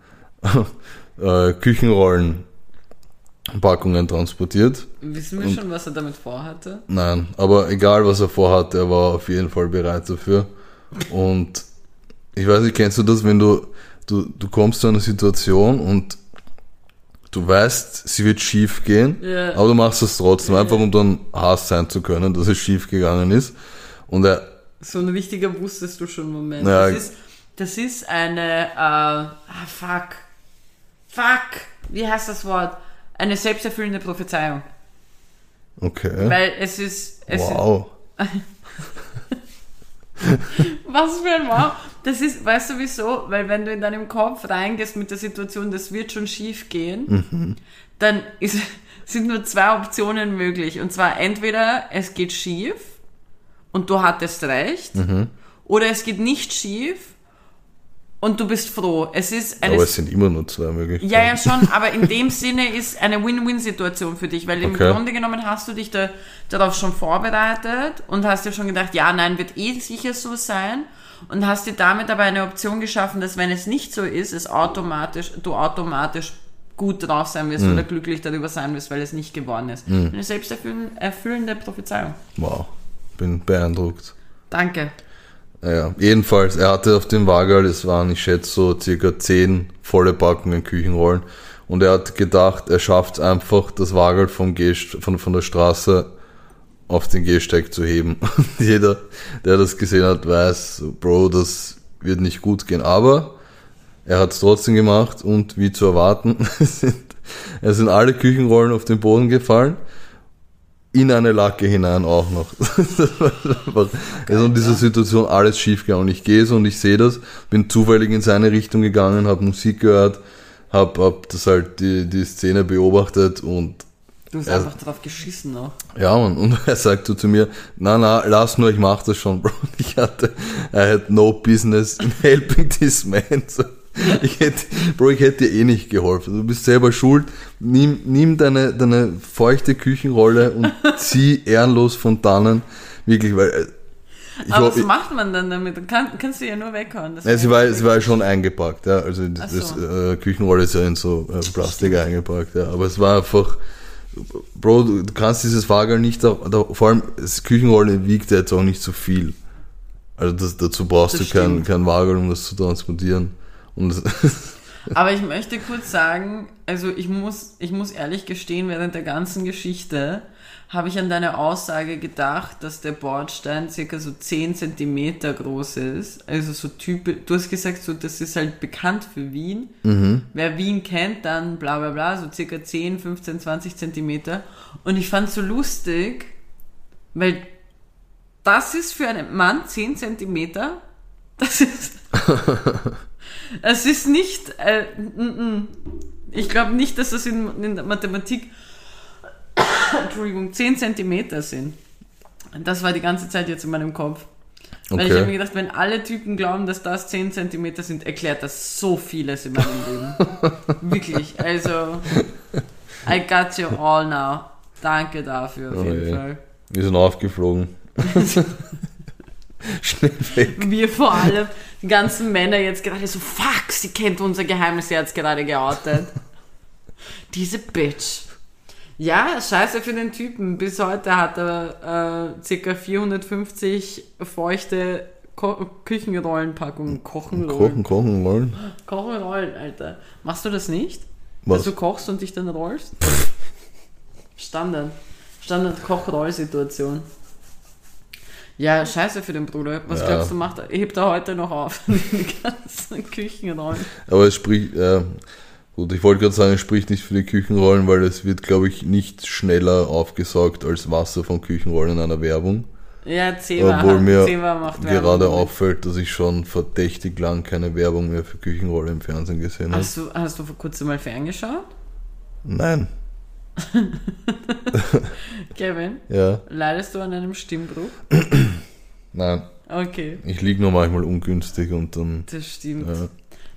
äh, Küchenrollenpackungen transportiert. Wissen wir schon, was er damit vorhatte? Nein, aber egal was er vorhat, er war auf jeden Fall bereit dafür. Und ich weiß nicht, kennst du das, wenn du, du, du kommst zu einer Situation und du weißt, sie wird schief gehen, Ja. aber du machst es trotzdem, einfach um dann Hass sein zu können, dass es schief gegangen ist. Und er, So ein richtiger wusstest du schon Moment. Ja. Das, ist, das ist eine, äh, ah fuck, fuck, wie heißt das Wort? Eine selbsterfüllende Prophezeiung. okay, Weil es ist, es wow. Was für ein Wow. Das ist, weißt du wieso? Weil wenn du in deinem Kopf reingehst mit der Situation, das wird schon schief gehen, dann ist, sind nur zwei Optionen möglich. Und zwar entweder es geht schief und du hattest recht, oder es geht nicht schief und du bist froh. Es ist eine Aber es sind immer nur zwei Möglichkeiten. ja, ja, schon, aber in dem Sinne ist eine Win-Win-Situation für dich, weil im Okay. Grunde genommen hast du dich da, darauf schon vorbereitet und hast dir schon gedacht, ja, nein, wird eh sicher so sein und hast dir damit aber eine Option geschaffen, dass wenn es nicht so ist, es automatisch, du automatisch gut drauf sein wirst Mhm. oder glücklich darüber sein wirst, weil es nicht geworden ist. Eine selbsterfüllende erfüllende Prophezeiung. Wow, bin beeindruckt. Danke. Naja, jedenfalls, er hatte auf dem Wagerl, es waren, ich schätze, so circa 10 volle Packungen Küchenrollen. Und er hat gedacht, er schafft einfach, das Wagerl vom Gehst von, von der Straße auf den Gehsteig zu heben. Und jeder, der das gesehen hat, weiß, Bro, das wird nicht gut gehen. Aber er hat es trotzdem gemacht und wie zu erwarten, es sind, es sind alle Küchenrollen auf den Boden gefallen. In eine Lacke hinein auch noch. Das war einfach, also in dieser Situation alles schief gegangen. Und ich gehe so und ich sehe das, bin zufällig in seine Richtung gegangen, habe Musik gehört, habe hab das halt die, die Szene beobachtet und Du hast Ja. einfach drauf geschissen noch. ja, Mann, und er sagt so zu mir, na, na, lass nur, ich mach das schon, Bro. Und Ich hatte, I had no business in helping this man. So, ich hätte, Bro, ich hätte dir eh nicht geholfen. Du bist selber schuld. Nimm, nimm deine, deine feuchte Küchenrolle und zieh ehrenlos von dannen. Wirklich, weil, äh, aber was macht man dann damit? Dann kann, kannst du ja nur weghauen. Das ja, sie war, sie war schon eingepackt, ja. Also das so. äh, Küchenrolle ist ja in so äh, Plastik eingepackt, ja. Aber es war einfach, Bro, du kannst dieses Fahrgall nicht, da, da, vor allem das Küchenrolle wiegt ja jetzt auch nicht so viel. Also das, dazu brauchst Das du kein, stimmt. kein Wagel, um das zu transportieren. Und Aber ich möchte kurz sagen, also ich muss, ich muss ehrlich gestehen, während der ganzen Geschichte habe ich an deine Aussage gedacht, dass der Bordstein circa so 10 Zentimeter groß ist. Also so typisch, du hast gesagt, so, das ist halt bekannt für Wien. Wer Wien kennt, dann bla bla bla, so circa 10, 15, 20 Zentimeter. Und ich fand so lustig, weil das ist für einen Mann 10 Zentimeter. Das ist. es ist nicht. Äh, mm, mm. ich glaube nicht, dass das in, in der Mathematik. Entschuldigung, 10 Zentimeter sind. Das war die ganze Zeit jetzt in meinem Kopf. Weil ich habe mir okay. gedacht, wenn alle Typen glauben, dass das 10 Zentimeter sind, erklärt das so vieles in meinem Leben. Wirklich. Also, I got you all now. Danke dafür auf Oh jeden je. Fall. Wir sind aufgeflogen. Schnell weg. Wir vor allem, die ganzen Männer jetzt gerade so, fuck, sie kennt unser Geheimnis, sie hat's gerade geoutet. Diese Bitch. Ja, scheiße für den Typen. Bis heute hat er äh, ca. 450 feuchte Ko Küchenrollenpackungen. Kochenrollen. Kochen, kochen wollen. Kochenrollen, Alter. Machst du das nicht? Was? Dass du kochst und dich dann rollst? Standard. Standard Kochrollsituation. Ja, scheiße für den Bruder. Was Ja. glaubst du, macht er? Hebt er heute noch auf? Die ganzen Küchenrollen. Aber es spricht, äh, gut, ich wollte gerade sagen, es spricht nicht für die Küchenrollen, weil es wird, glaube ich, nicht schneller aufgesaugt als Wasser von Küchenrollen in einer Werbung. Ja, Zehmer, Obwohl mir gerade auffällt, dass ich schon verdächtig lang keine Werbung mehr für Küchenrolle im Fernsehen gesehen habe. Hast du, hast du vor kurzem mal ferngeschaut? Nein, Kevin, ja, leidest du an einem Stimmbruch? nein. Okay, Ich liege nur manchmal ungünstig und dann, das stimmt. ja.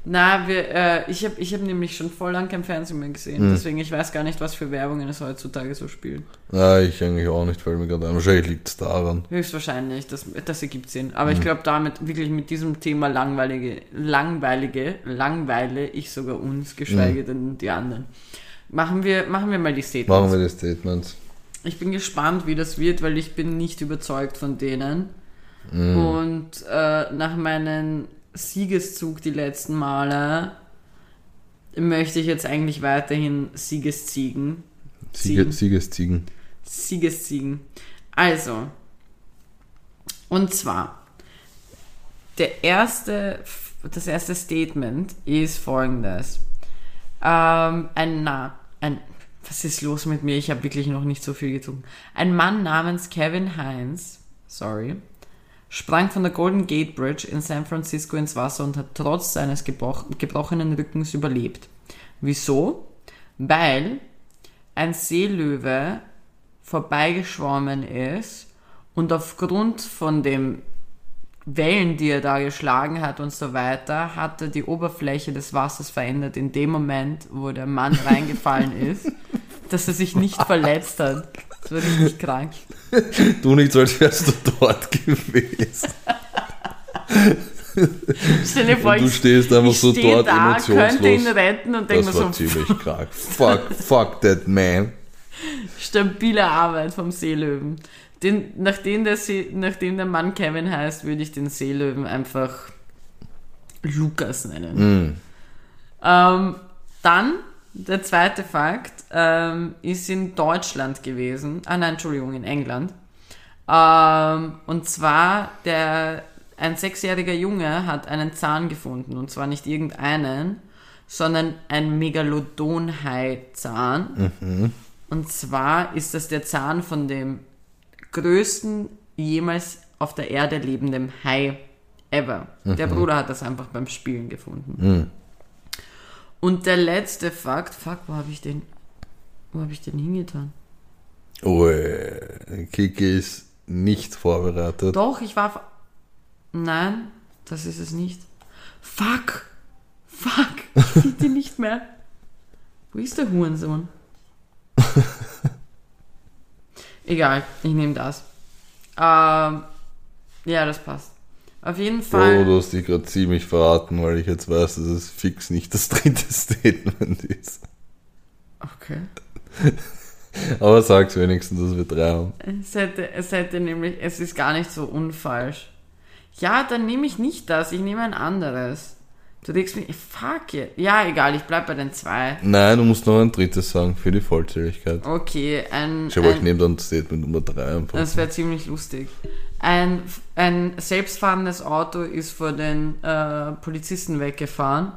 Na, wir, äh, ich habe ich hab nämlich schon voll lang kein Fernsehen mehr gesehen. Hm. Deswegen, ich weiß gar nicht, was für Werbungen es heutzutage so spielt. Na, ich eigentlich auch nicht, fällt mir gerade ein. Wahrscheinlich liegt es daran. Höchstwahrscheinlich, das, das ergibt Sinn. Aber Hm. ich glaube, damit wirklich mit diesem Thema langweilige, langweilige, langweile ich sogar uns, geschweige Hm. denn die anderen. Machen wir, machen wir mal die Statements. Machen wir die Statements. Ich bin gespannt, wie das wird, weil ich bin nicht überzeugt von denen. Hm. Und äh, nach meinem Siegeszug die letzten Male möchte ich jetzt eigentlich weiterhin Siegesziegen. Siege, Ziegen. Siegesziegen. Siegesziegen. Also, und zwar, der erste, das erste Statement ist folgendes. Ähm, ein, na, ein, was ist los mit mir? Ich habe wirklich noch nicht so viel getrunken. Ein Mann namens Kevin Hines, sorry, sprang von der Golden Gate Bridge in San Francisco ins Wasser und hat trotz seines gebroch gebrochenen Rückens überlebt. Wieso? Weil ein Seelöwe vorbeigeschwommen ist und aufgrund von dem Wellen, die er da geschlagen hat und so weiter, hat er die Oberfläche des Wassers verändert in dem Moment, wo der Mann reingefallen ist, dass er sich nicht verletzt hat. Das war richtig krank. Du nicht, so als wärst du dort gewesen. Stell dir vor, Und du stehst einfach so steh dort da, emotionslos. könnte ihn retten und denke Das mir war so, ziemlich krank. Fuck, fuck that man. stabile Arbeit vom Seelöwen. Den, nachdem, der See, nachdem der Mann Kevin heißt, würde ich den Seelöwen einfach Lukas nennen. Ähm, dann, der zweite Fakt, ähm, ist in Deutschland gewesen. Ah nein, Entschuldigung, in England. Ähm, und zwar, der, ein sechsjähriger Junge hat einen Zahn gefunden. Und zwar nicht irgendeinen, sondern ein Megalodon-Hai-Zahn. Und zwar ist das der Zahn von dem größten jemals auf der Erde lebenden Hai ever. Der Bruder hat das einfach beim Spielen gefunden. Und der letzte Fakt, fuck, wo habe ich den, wo habe ich den hingetan? Oh, äh, Kiki ist nicht vorbereitet. Doch, ich war, nein, das ist es nicht. Fuck, fuck, ich finde die nicht mehr. Wo ist der Hurensohn? Egal, ich nehme das. Ähm, ja, das passt. Auf jeden Fall. du hast dich gerade ziemlich verraten, weil ich jetzt weiß, dass es fix nicht das dritte Statement ist. Okay. Aber sag's wenigstens, dass wir drei haben. Es hätte, es hätte nämlich, es ist gar nicht so unfalsch. Ja, dann nehme ich nicht das, ich nehme ein anderes. Du denkst mir, fuck it. Ja, egal, ich bleib bei den zwei. Nein, du musst noch ein drittes sagen für die Vollzähligkeit. Okay, ein. Ich habe euch nehme dann Statement Nummer drei einfach. das wäre ziemlich lustig. Ein, ein selbstfahrendes Auto ist vor den äh, Polizisten weggefahren.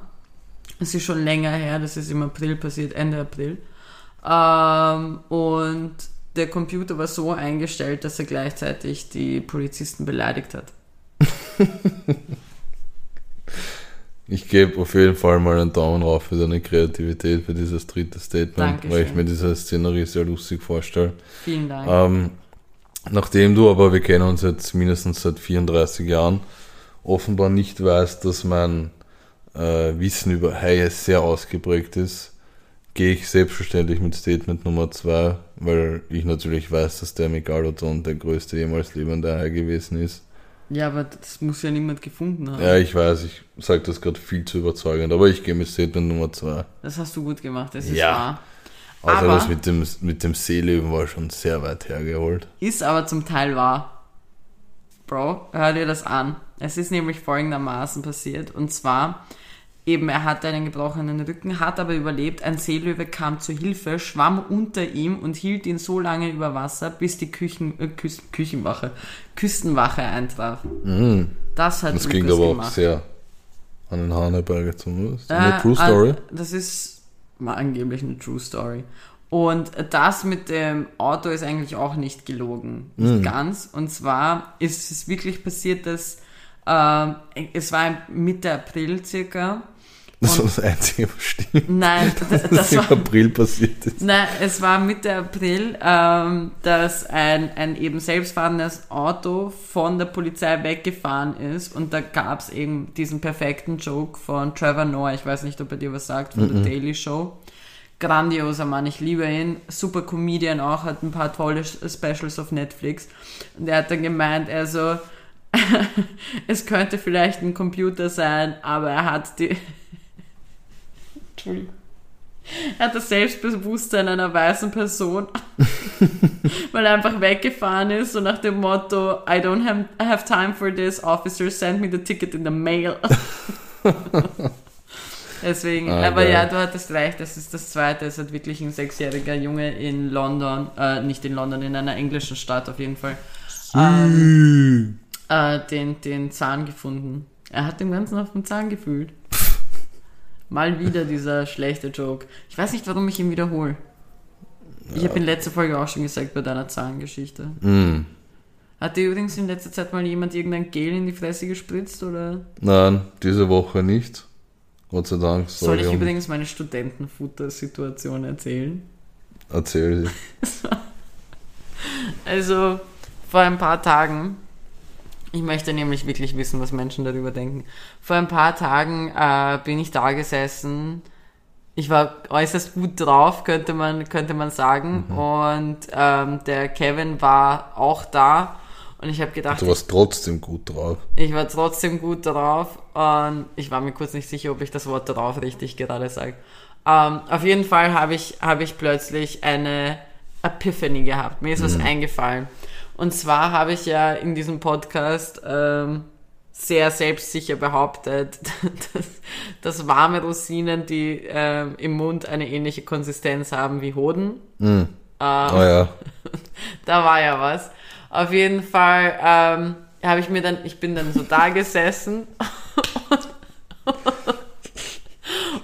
Es ist schon länger her, das ist im April passiert, Ende April. Ähm, und der Computer war so eingestellt, dass er gleichzeitig die Polizisten beleidigt hat. Ich gebe auf jeden Fall mal einen Daumen rauf für deine Kreativität für dieses dritte Statement, Dankeschön. weil ich mir diese Szenerie sehr lustig vorstelle. Vielen Dank. Ähm, nachdem du aber, wir kennen uns jetzt mindestens seit 34 Jahren, offenbar nicht weißt, dass mein äh, Wissen über Haie sehr ausgeprägt ist, gehe ich selbstverständlich mit Statement Nummer 2, weil ich natürlich weiß, dass der Megalodon der größte jemals lebende Hai gewesen ist. Ja, aber das muss ja niemand gefunden haben. Ja, ich weiß, ich sage das gerade viel zu überzeugend, aber ich gehe mit Statement Nummer 2. Das hast du gut gemacht, das ist Ja. wahr. Also Aber- das mit dem, mit dem Seelöwen war schon sehr weit hergeholt. Ist aber zum Teil wahr. Bro, hör dir das an. Es ist nämlich folgendermaßen passiert. Und zwar, eben, er hatte einen gebrochenen Rücken, hat aber überlebt. Ein Seelöwe kam zur Hilfe, schwamm unter ihm und hielt ihn so lange über Wasser, bis die Küchen, äh, Küs, Küchenwache, Küstenwache eintraf. Das hat Mhm. Das klingt Lukas aber auch gemacht. sehr an den Haaren herbeigezogen. Ist das Äh, eine True Story? äh, Das ist mal angeblich eine True Story. Und das mit dem Auto ist eigentlich auch nicht gelogen. Nicht ganz. Und zwar ist es wirklich passiert, dass ähm, es war Mitte April circa. Das war das Einzige, was stimmt. Nein, das, Das das im war, April passiert ist. Nein, es war Mitte April, ähm, dass ein, ein eben selbstfahrendes Auto von der Polizei weggefahren ist und da gab es eben diesen perfekten Joke von Trevor Noah, ich weiß nicht, ob er dir was sagt, von der Daily Show. Grandioser Mann, ich liebe ihn. Super Comedian auch, hat ein paar tolle Specials auf Netflix. Und er hat dann gemeint, er so, es könnte vielleicht ein Computer sein, aber er hat die... Entschuldigung. Er hat das Selbstbewusstsein einer weißen Person, weil er einfach weggefahren ist, so nach dem Motto, I don't have, have time for this, officer, send me the ticket in the mail. Deswegen, Ah, aber geil. ja, du hattest recht, das ist das zweite, es hat wirklich ein sechsjähriger Junge in London, äh, nicht in London, in einer englischen Stadt auf jeden Fall, ähm, äh, den, den Zahn gefunden. Er hat den ganzen auf dem Zahn gefühlt. Mal wieder dieser schlechte Joke. Ich weiß nicht, warum ich ihn wiederhole. Ich habe in letzter Folge auch schon gesagt bei deiner Zahngeschichte. Mm. Hat dir übrigens in letzter Zeit mal jemand irgendein Gel in die Fresse gespritzt oder? Nein, diese Woche nicht. Gott sei Dank. Soll ich um- übrigens meine Studentenfutter-Situation erzählen? Erzähl sie. Also, vor ein paar Tagen Ich möchte nämlich wirklich wissen, was Menschen darüber denken. Vor ein paar Tagen äh, bin ich da gesessen. Ich war äußerst gut drauf, könnte man, könnte man sagen. Und ähm, der Kevin war auch da. Und ich habe gedacht, Du warst trotzdem gut drauf. ich war trotzdem gut drauf. Und ich war mir kurz nicht sicher, ob ich das Wort drauf richtig gerade sage. Ähm, auf jeden Fall habe ich, habe ich plötzlich eine Epiphany gehabt. Mir ist was eingefallen. Und zwar habe ich ja in diesem Podcast ähm, sehr selbstsicher behauptet, dass, dass warme Rosinen, die ähm, im Mund eine ähnliche Konsistenz haben wie Hoden. Ah ja. Da war ja was. Auf jeden Fall ähm, habe ich mir dann, ich bin dann so da gesessen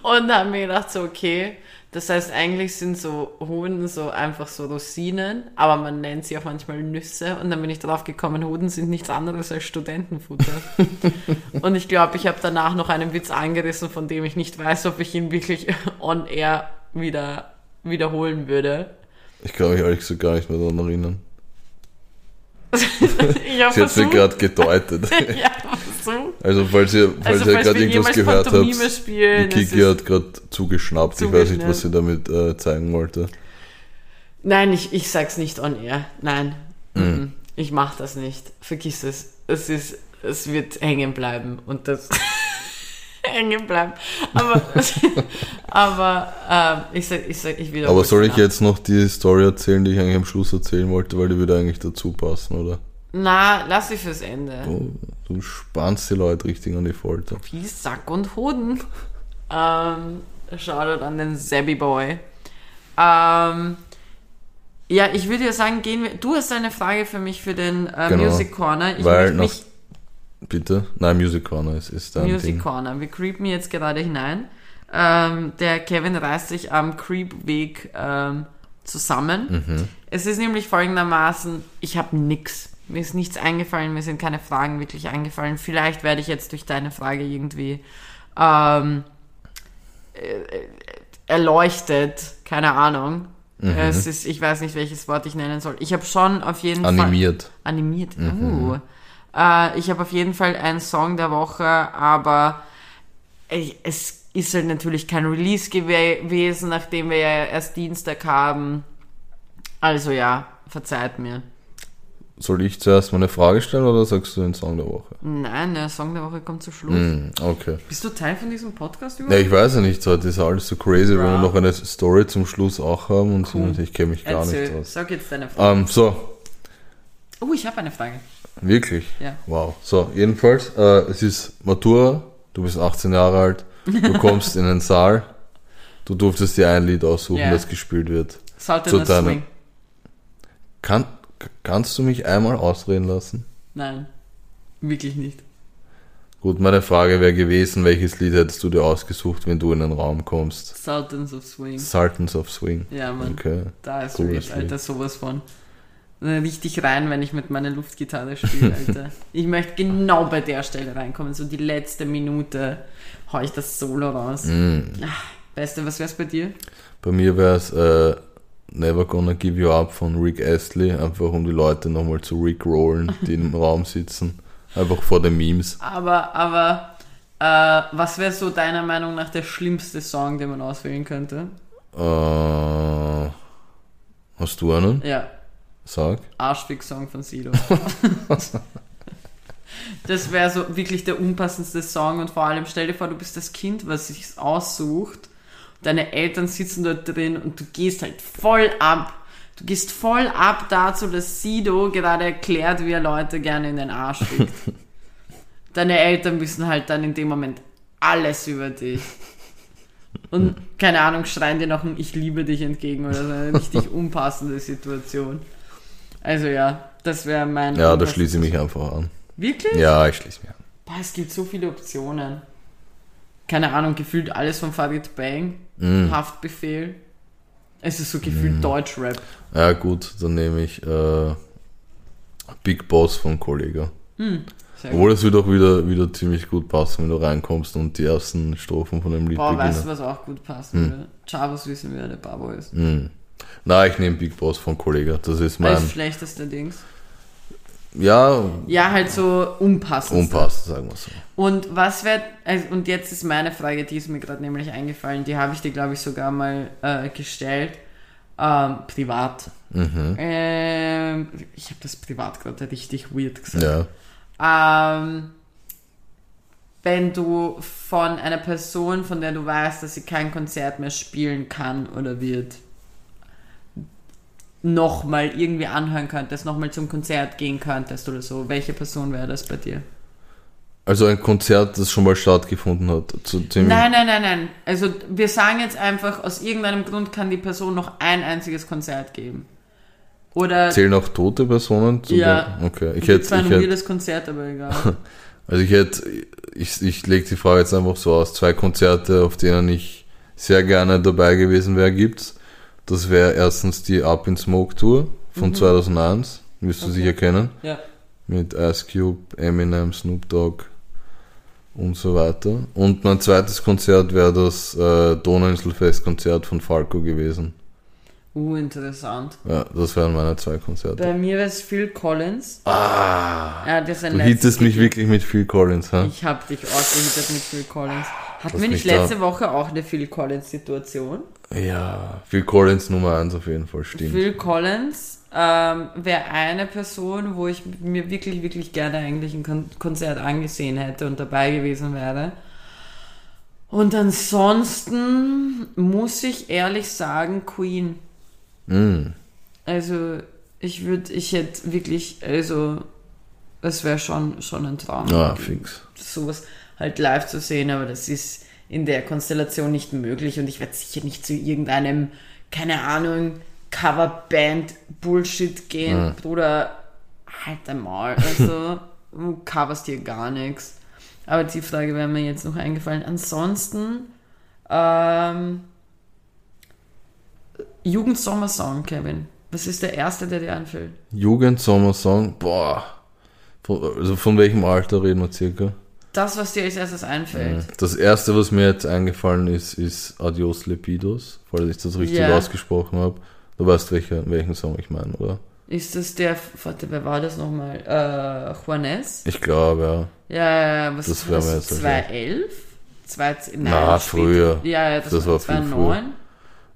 und habe mir gedacht, so okay, das heißt eigentlich sind so Hoden so einfach so Rosinen, aber man nennt sie auch manchmal Nüsse und dann bin ich drauf gekommen, Hoden sind nichts anderes als Studentenfutter. und ich glaube, ich habe danach noch einen Witz angerissen, von dem ich nicht weiß, ob ich ihn wirklich on air wieder wiederholen würde. Ich kann mich ehrlich gesagt gar nicht mehr daran erinnern. Ich habe Sie hat mir versucht, gerade gedeutet. ja, versucht. Also falls ihr, falls Also, ihr gerade irgendwas gehört Pantomime habt, spielen, Kiki hat gerade zugeschnappt. Ich weiß nicht, was sie damit äh, zeigen wollte. Nein, ich, ich sag's nicht on air. Nein. Mhm. Mhm. Ich mach das nicht. Vergiss es. Es ist, es wird hängen bleiben und das hängen bleiben. Aber, aber ähm, ich sag, ich sag, ich wiederhole Aber soll ich jetzt noch die Story erzählen, die ich eigentlich am Schluss erzählen wollte, weil die würde eigentlich dazu passen, oder? Na, lass sie fürs Ende. Du, du spannst die Leute richtig an die Folter. Wie Sack und Hoden. ähm, Shoutout an den Zabby Boy. Ähm, ja, ich würde ja sagen, gehen wir. Du hast eine Frage für mich für den äh, Genau. Music Corner. Ich Weil mich Bitte? Nein, Music Corner ist, ist dein Music Ding. Corner. Wir creepen jetzt gerade hinein. Ähm, der Kevin reißt sich am Creep-Weg ähm, zusammen. Mhm. Es ist nämlich folgendermaßen, ich habe nix. Mir ist nichts eingefallen, mir sind keine Fragen wirklich eingefallen. Vielleicht werde ich jetzt durch deine Frage irgendwie ähm, äh, erleuchtet. Keine Ahnung. Mhm. Es ist, ich weiß nicht, welches Wort ich nennen soll. Ich habe schon auf jeden Fall Animiert. animiert. Uh. Äh, ich habe auf jeden Fall einen Song der Woche, aber ich, es ist halt natürlich kein Release gew gewesen, nachdem wir ja erst Dienstag haben. Also ja, verzeiht mir. Soll ich zuerst mal eine Frage stellen oder sagst du den Song der Woche? Nein, der Song der Woche kommt zu Schluss. Hm, okay. Bist du Teil von diesem Podcast Ja, überhaupt? ich weiß ja nicht, heute ist alles so crazy, wenn wir noch eine Story zum Schluss auch haben und Cool. ich kenne mich gar Erzähl, nicht aus. sag jetzt deine Frage. Ähm, so, Oh, ich habe eine Frage. wirklich? Ja. Wow. So, jedenfalls, äh, es ist Matura, du bist 18 Jahre alt, du kommst in den Saal, du durftest dir ein Lied aussuchen, Ja. das gespielt wird. Sollte Zu das deiner- Swing? Kann, kannst du mich einmal ausreden lassen? Nein, wirklich nicht. Gut, meine Frage wäre gewesen, welches Lied hättest du dir ausgesucht, wenn du in den Raum kommst? Sultans of Swing. Sultans of Swing. Ja, Mann. Okay. Da ist Cooles Rave, Alter, sowas von. Richtig rein, wenn ich mit meiner Luftgitarre spiele, Alter. ich möchte genau bei der Stelle reinkommen. So die letzte Minute hau ich das Solo raus. Mm. Ah, Beste, was wär's bei dir? Bei mir wäre es äh, Never Gonna Give You Up von Rick Astley, einfach um die Leute nochmal zu rickrollen, die im Raum sitzen. Einfach vor den Memes. Aber, aber, äh, was wäre so deiner Meinung nach der schlimmste Song, den man auswählen könnte? Äh, hast du einen? Ja, Sag. Arschfick-Song von Sido. das wäre so wirklich der unpassendste Song und vor allem stell dir vor, du bist das Kind, was sich aussucht. Deine Eltern sitzen dort drin und du gehst halt voll ab. Du gehst voll ab dazu, dass Sido gerade erklärt, wie er Leute gerne in den Arsch fickt. Deine Eltern wissen halt dann in dem Moment alles über dich. Und keine Ahnung, schreien dir noch ein Ich liebe dich entgegen oder so eine richtig unpassende Situation. Also ja, das wäre mein. Ja, da schließe ich mich einfach an. Wirklich? Ja, ich schließe mich an. Boah, es gibt so viele Optionen. Keine Ahnung, gefühlt alles von Farid Bang. Mm. Haftbefehl. Es ist so gefühlt Deutschrap. Ja, gut, dann nehme ich äh, Big Boss von Kollega. Gut. Obwohl es wird auch wieder, wieder ziemlich gut passen, wenn du reinkommst und die ersten Strophen von dem Lied Boah, weißt du, beginnen. was auch gut passen würde? Chavos wissen, wer der Babo ist. Mm. Na, ich nehme Big Boss von Kollega. Das ist Als mein. schlechteste Dings. Ja, Ja, halt so unpassend. unpassend, sagen wir so. Und was wird, also, und jetzt ist meine Frage, die ist mir gerade nämlich eingefallen, die habe ich dir, glaube ich, sogar mal äh, gestellt. Ähm, privat. Mhm. Ähm, ich habe das privat gerade richtig weird gesagt. Ja. Ähm, wenn du von einer Person, von der du weißt, dass sie kein Konzert mehr spielen kann oder wird, nochmal irgendwie anhören könntest, nochmal zum Konzert gehen könntest oder so, welche Person wäre das bei dir? Also ein Konzert, das schon mal stattgefunden hat. Zu dem Nein, nein, nein, nein. Also wir sagen jetzt einfach, aus irgendeinem Grund kann die Person noch ein einziges Konzert geben. Oder Zählen auch tote Personen? Zu Ja. der- Okay. Ich hätte, zwar ich ein hätte, weirdes Konzert, aber egal. also ich hätte, ich, ich lege die Frage jetzt einfach so aus. Zwei Konzerte, auf denen ich sehr gerne dabei gewesen wäre, gibt's. Das wäre erstens die Up in Smoke Tour von 2001. Wirst du Mhm. Okay. sicher kennen. ja. Mit Ice Cube, Eminem, Snoop Dogg und so weiter. Und mein zweites Konzert wäre das äh, Donauinselfest-Konzert von Falco gewesen. Uh, interessant. Ja, das wären meine zwei Konzerte. Bei mir wäre es Phil Collins. Ah, Ja, das ist ein du hittest mich wirklich mit Phil Collins, hä? Ich hab dich ausgehittet mit Phil Collins. Hatten wir nicht letzte Woche auch eine Phil Collins-Situation? Ja, Phil Collins Nummer eins auf jeden Fall, stimmt. Phil Collins ähm, wäre eine Person, wo ich mir wirklich, wirklich gerne eigentlich ein Kon Konzert angesehen hätte und dabei gewesen wäre. Und ansonsten muss ich ehrlich sagen, Queen. Mm. Also ich würde, ich hätte wirklich, also das wäre schon, schon ein Traum. Ah, fix. sowas halt live zu sehen, aber das ist in der Konstellation nicht möglich und ich werde sicher nicht zu irgendeinem, keine Ahnung, Coverband Bullshit gehen, Ja. Bruder, halt einmal, also du coverst hier gar nichts. Aber die Frage wäre mir jetzt noch eingefallen. Ansonsten, ähm, Jugendsommersong, Kevin. Was ist der erste, der dir einfällt? Jugendsommersong, boah. Von, also von welchem Alter reden wir circa? Das, was dir als erstes einfällt. Das erste, was mir jetzt eingefallen ist, ist Adios Lepidos, falls ich das richtig Ja. ausgesprochen habe. Du weißt, welcher, welchen Song ich meine, oder? Ist das der, warte, wer war das nochmal? Äh, Juanes? Ich glaube, Ja, ja, ja, was Das war das? jetzt 2011? Zwei, nein, Na, früher. Ja, ja, das, Das war war viel 2009.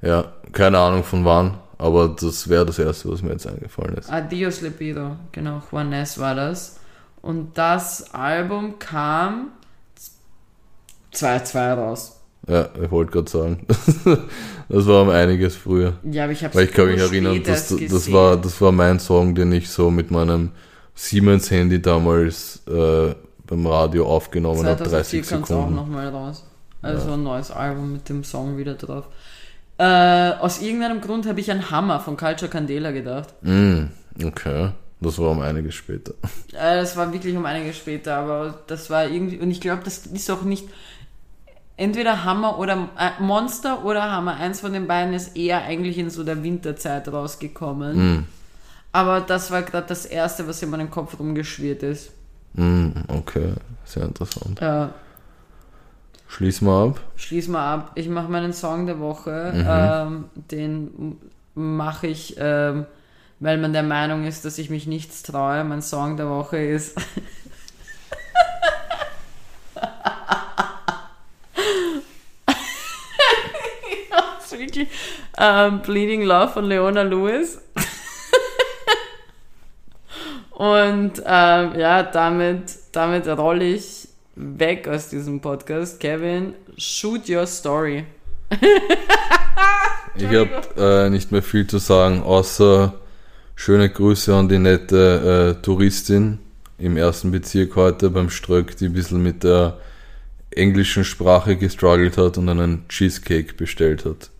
ja. Keine Ahnung von wann, aber das wäre das erste, was mir jetzt eingefallen ist. Adios Libido, genau, Juanes war das. Und das Album kam 2-2 raus. Ja, ich wollte gerade sagen. das war um einiges früher. Ja, aber ich habe Weil ich kann mich erinnern, das, das, war, das war mein Song, den ich so mit meinem Siemens-Handy damals äh, beim Radio aufgenommen habe, 2004 30 kam es auch Sekunden. nochmal raus. Also ein neues Album mit dem Song wieder drauf. Äh, aus irgendeinem Grund habe ich an Hammer von Culture Candela gedacht. Mm, okay, das war um einiges später. Äh, das war wirklich um einiges später, aber das war irgendwie, und ich glaube, das ist auch nicht, entweder Hammer oder äh, Monster oder Hammer, eins von den beiden ist eher eigentlich in so der Winterzeit rausgekommen. Mm, Aber das war gerade das erste, was in meinem Kopf rumgeschwirrt ist. mm, okay, sehr interessant. Äh, Schließen wir ab. schließ mal ab. Ich mache meinen Song der Woche. Mhm. Ähm, den mache ich, ähm, weil man der Meinung ist, dass ich mich nichts traue. Mein Song der Woche ist. Wirklich ähm, Bleeding Love von Leona Lewis. Und ähm, ja, damit, damit rolle ich weg aus diesem Podcast. Kevin, shoot your story. Ich habe äh, nicht mehr viel zu sagen, außer schöne Grüße an die nette äh, Touristin im ersten Bezirk heute beim Ströck, die ein bisschen mit der englischen Sprache gestruggelt hat und einen Cheesecake bestellt hat.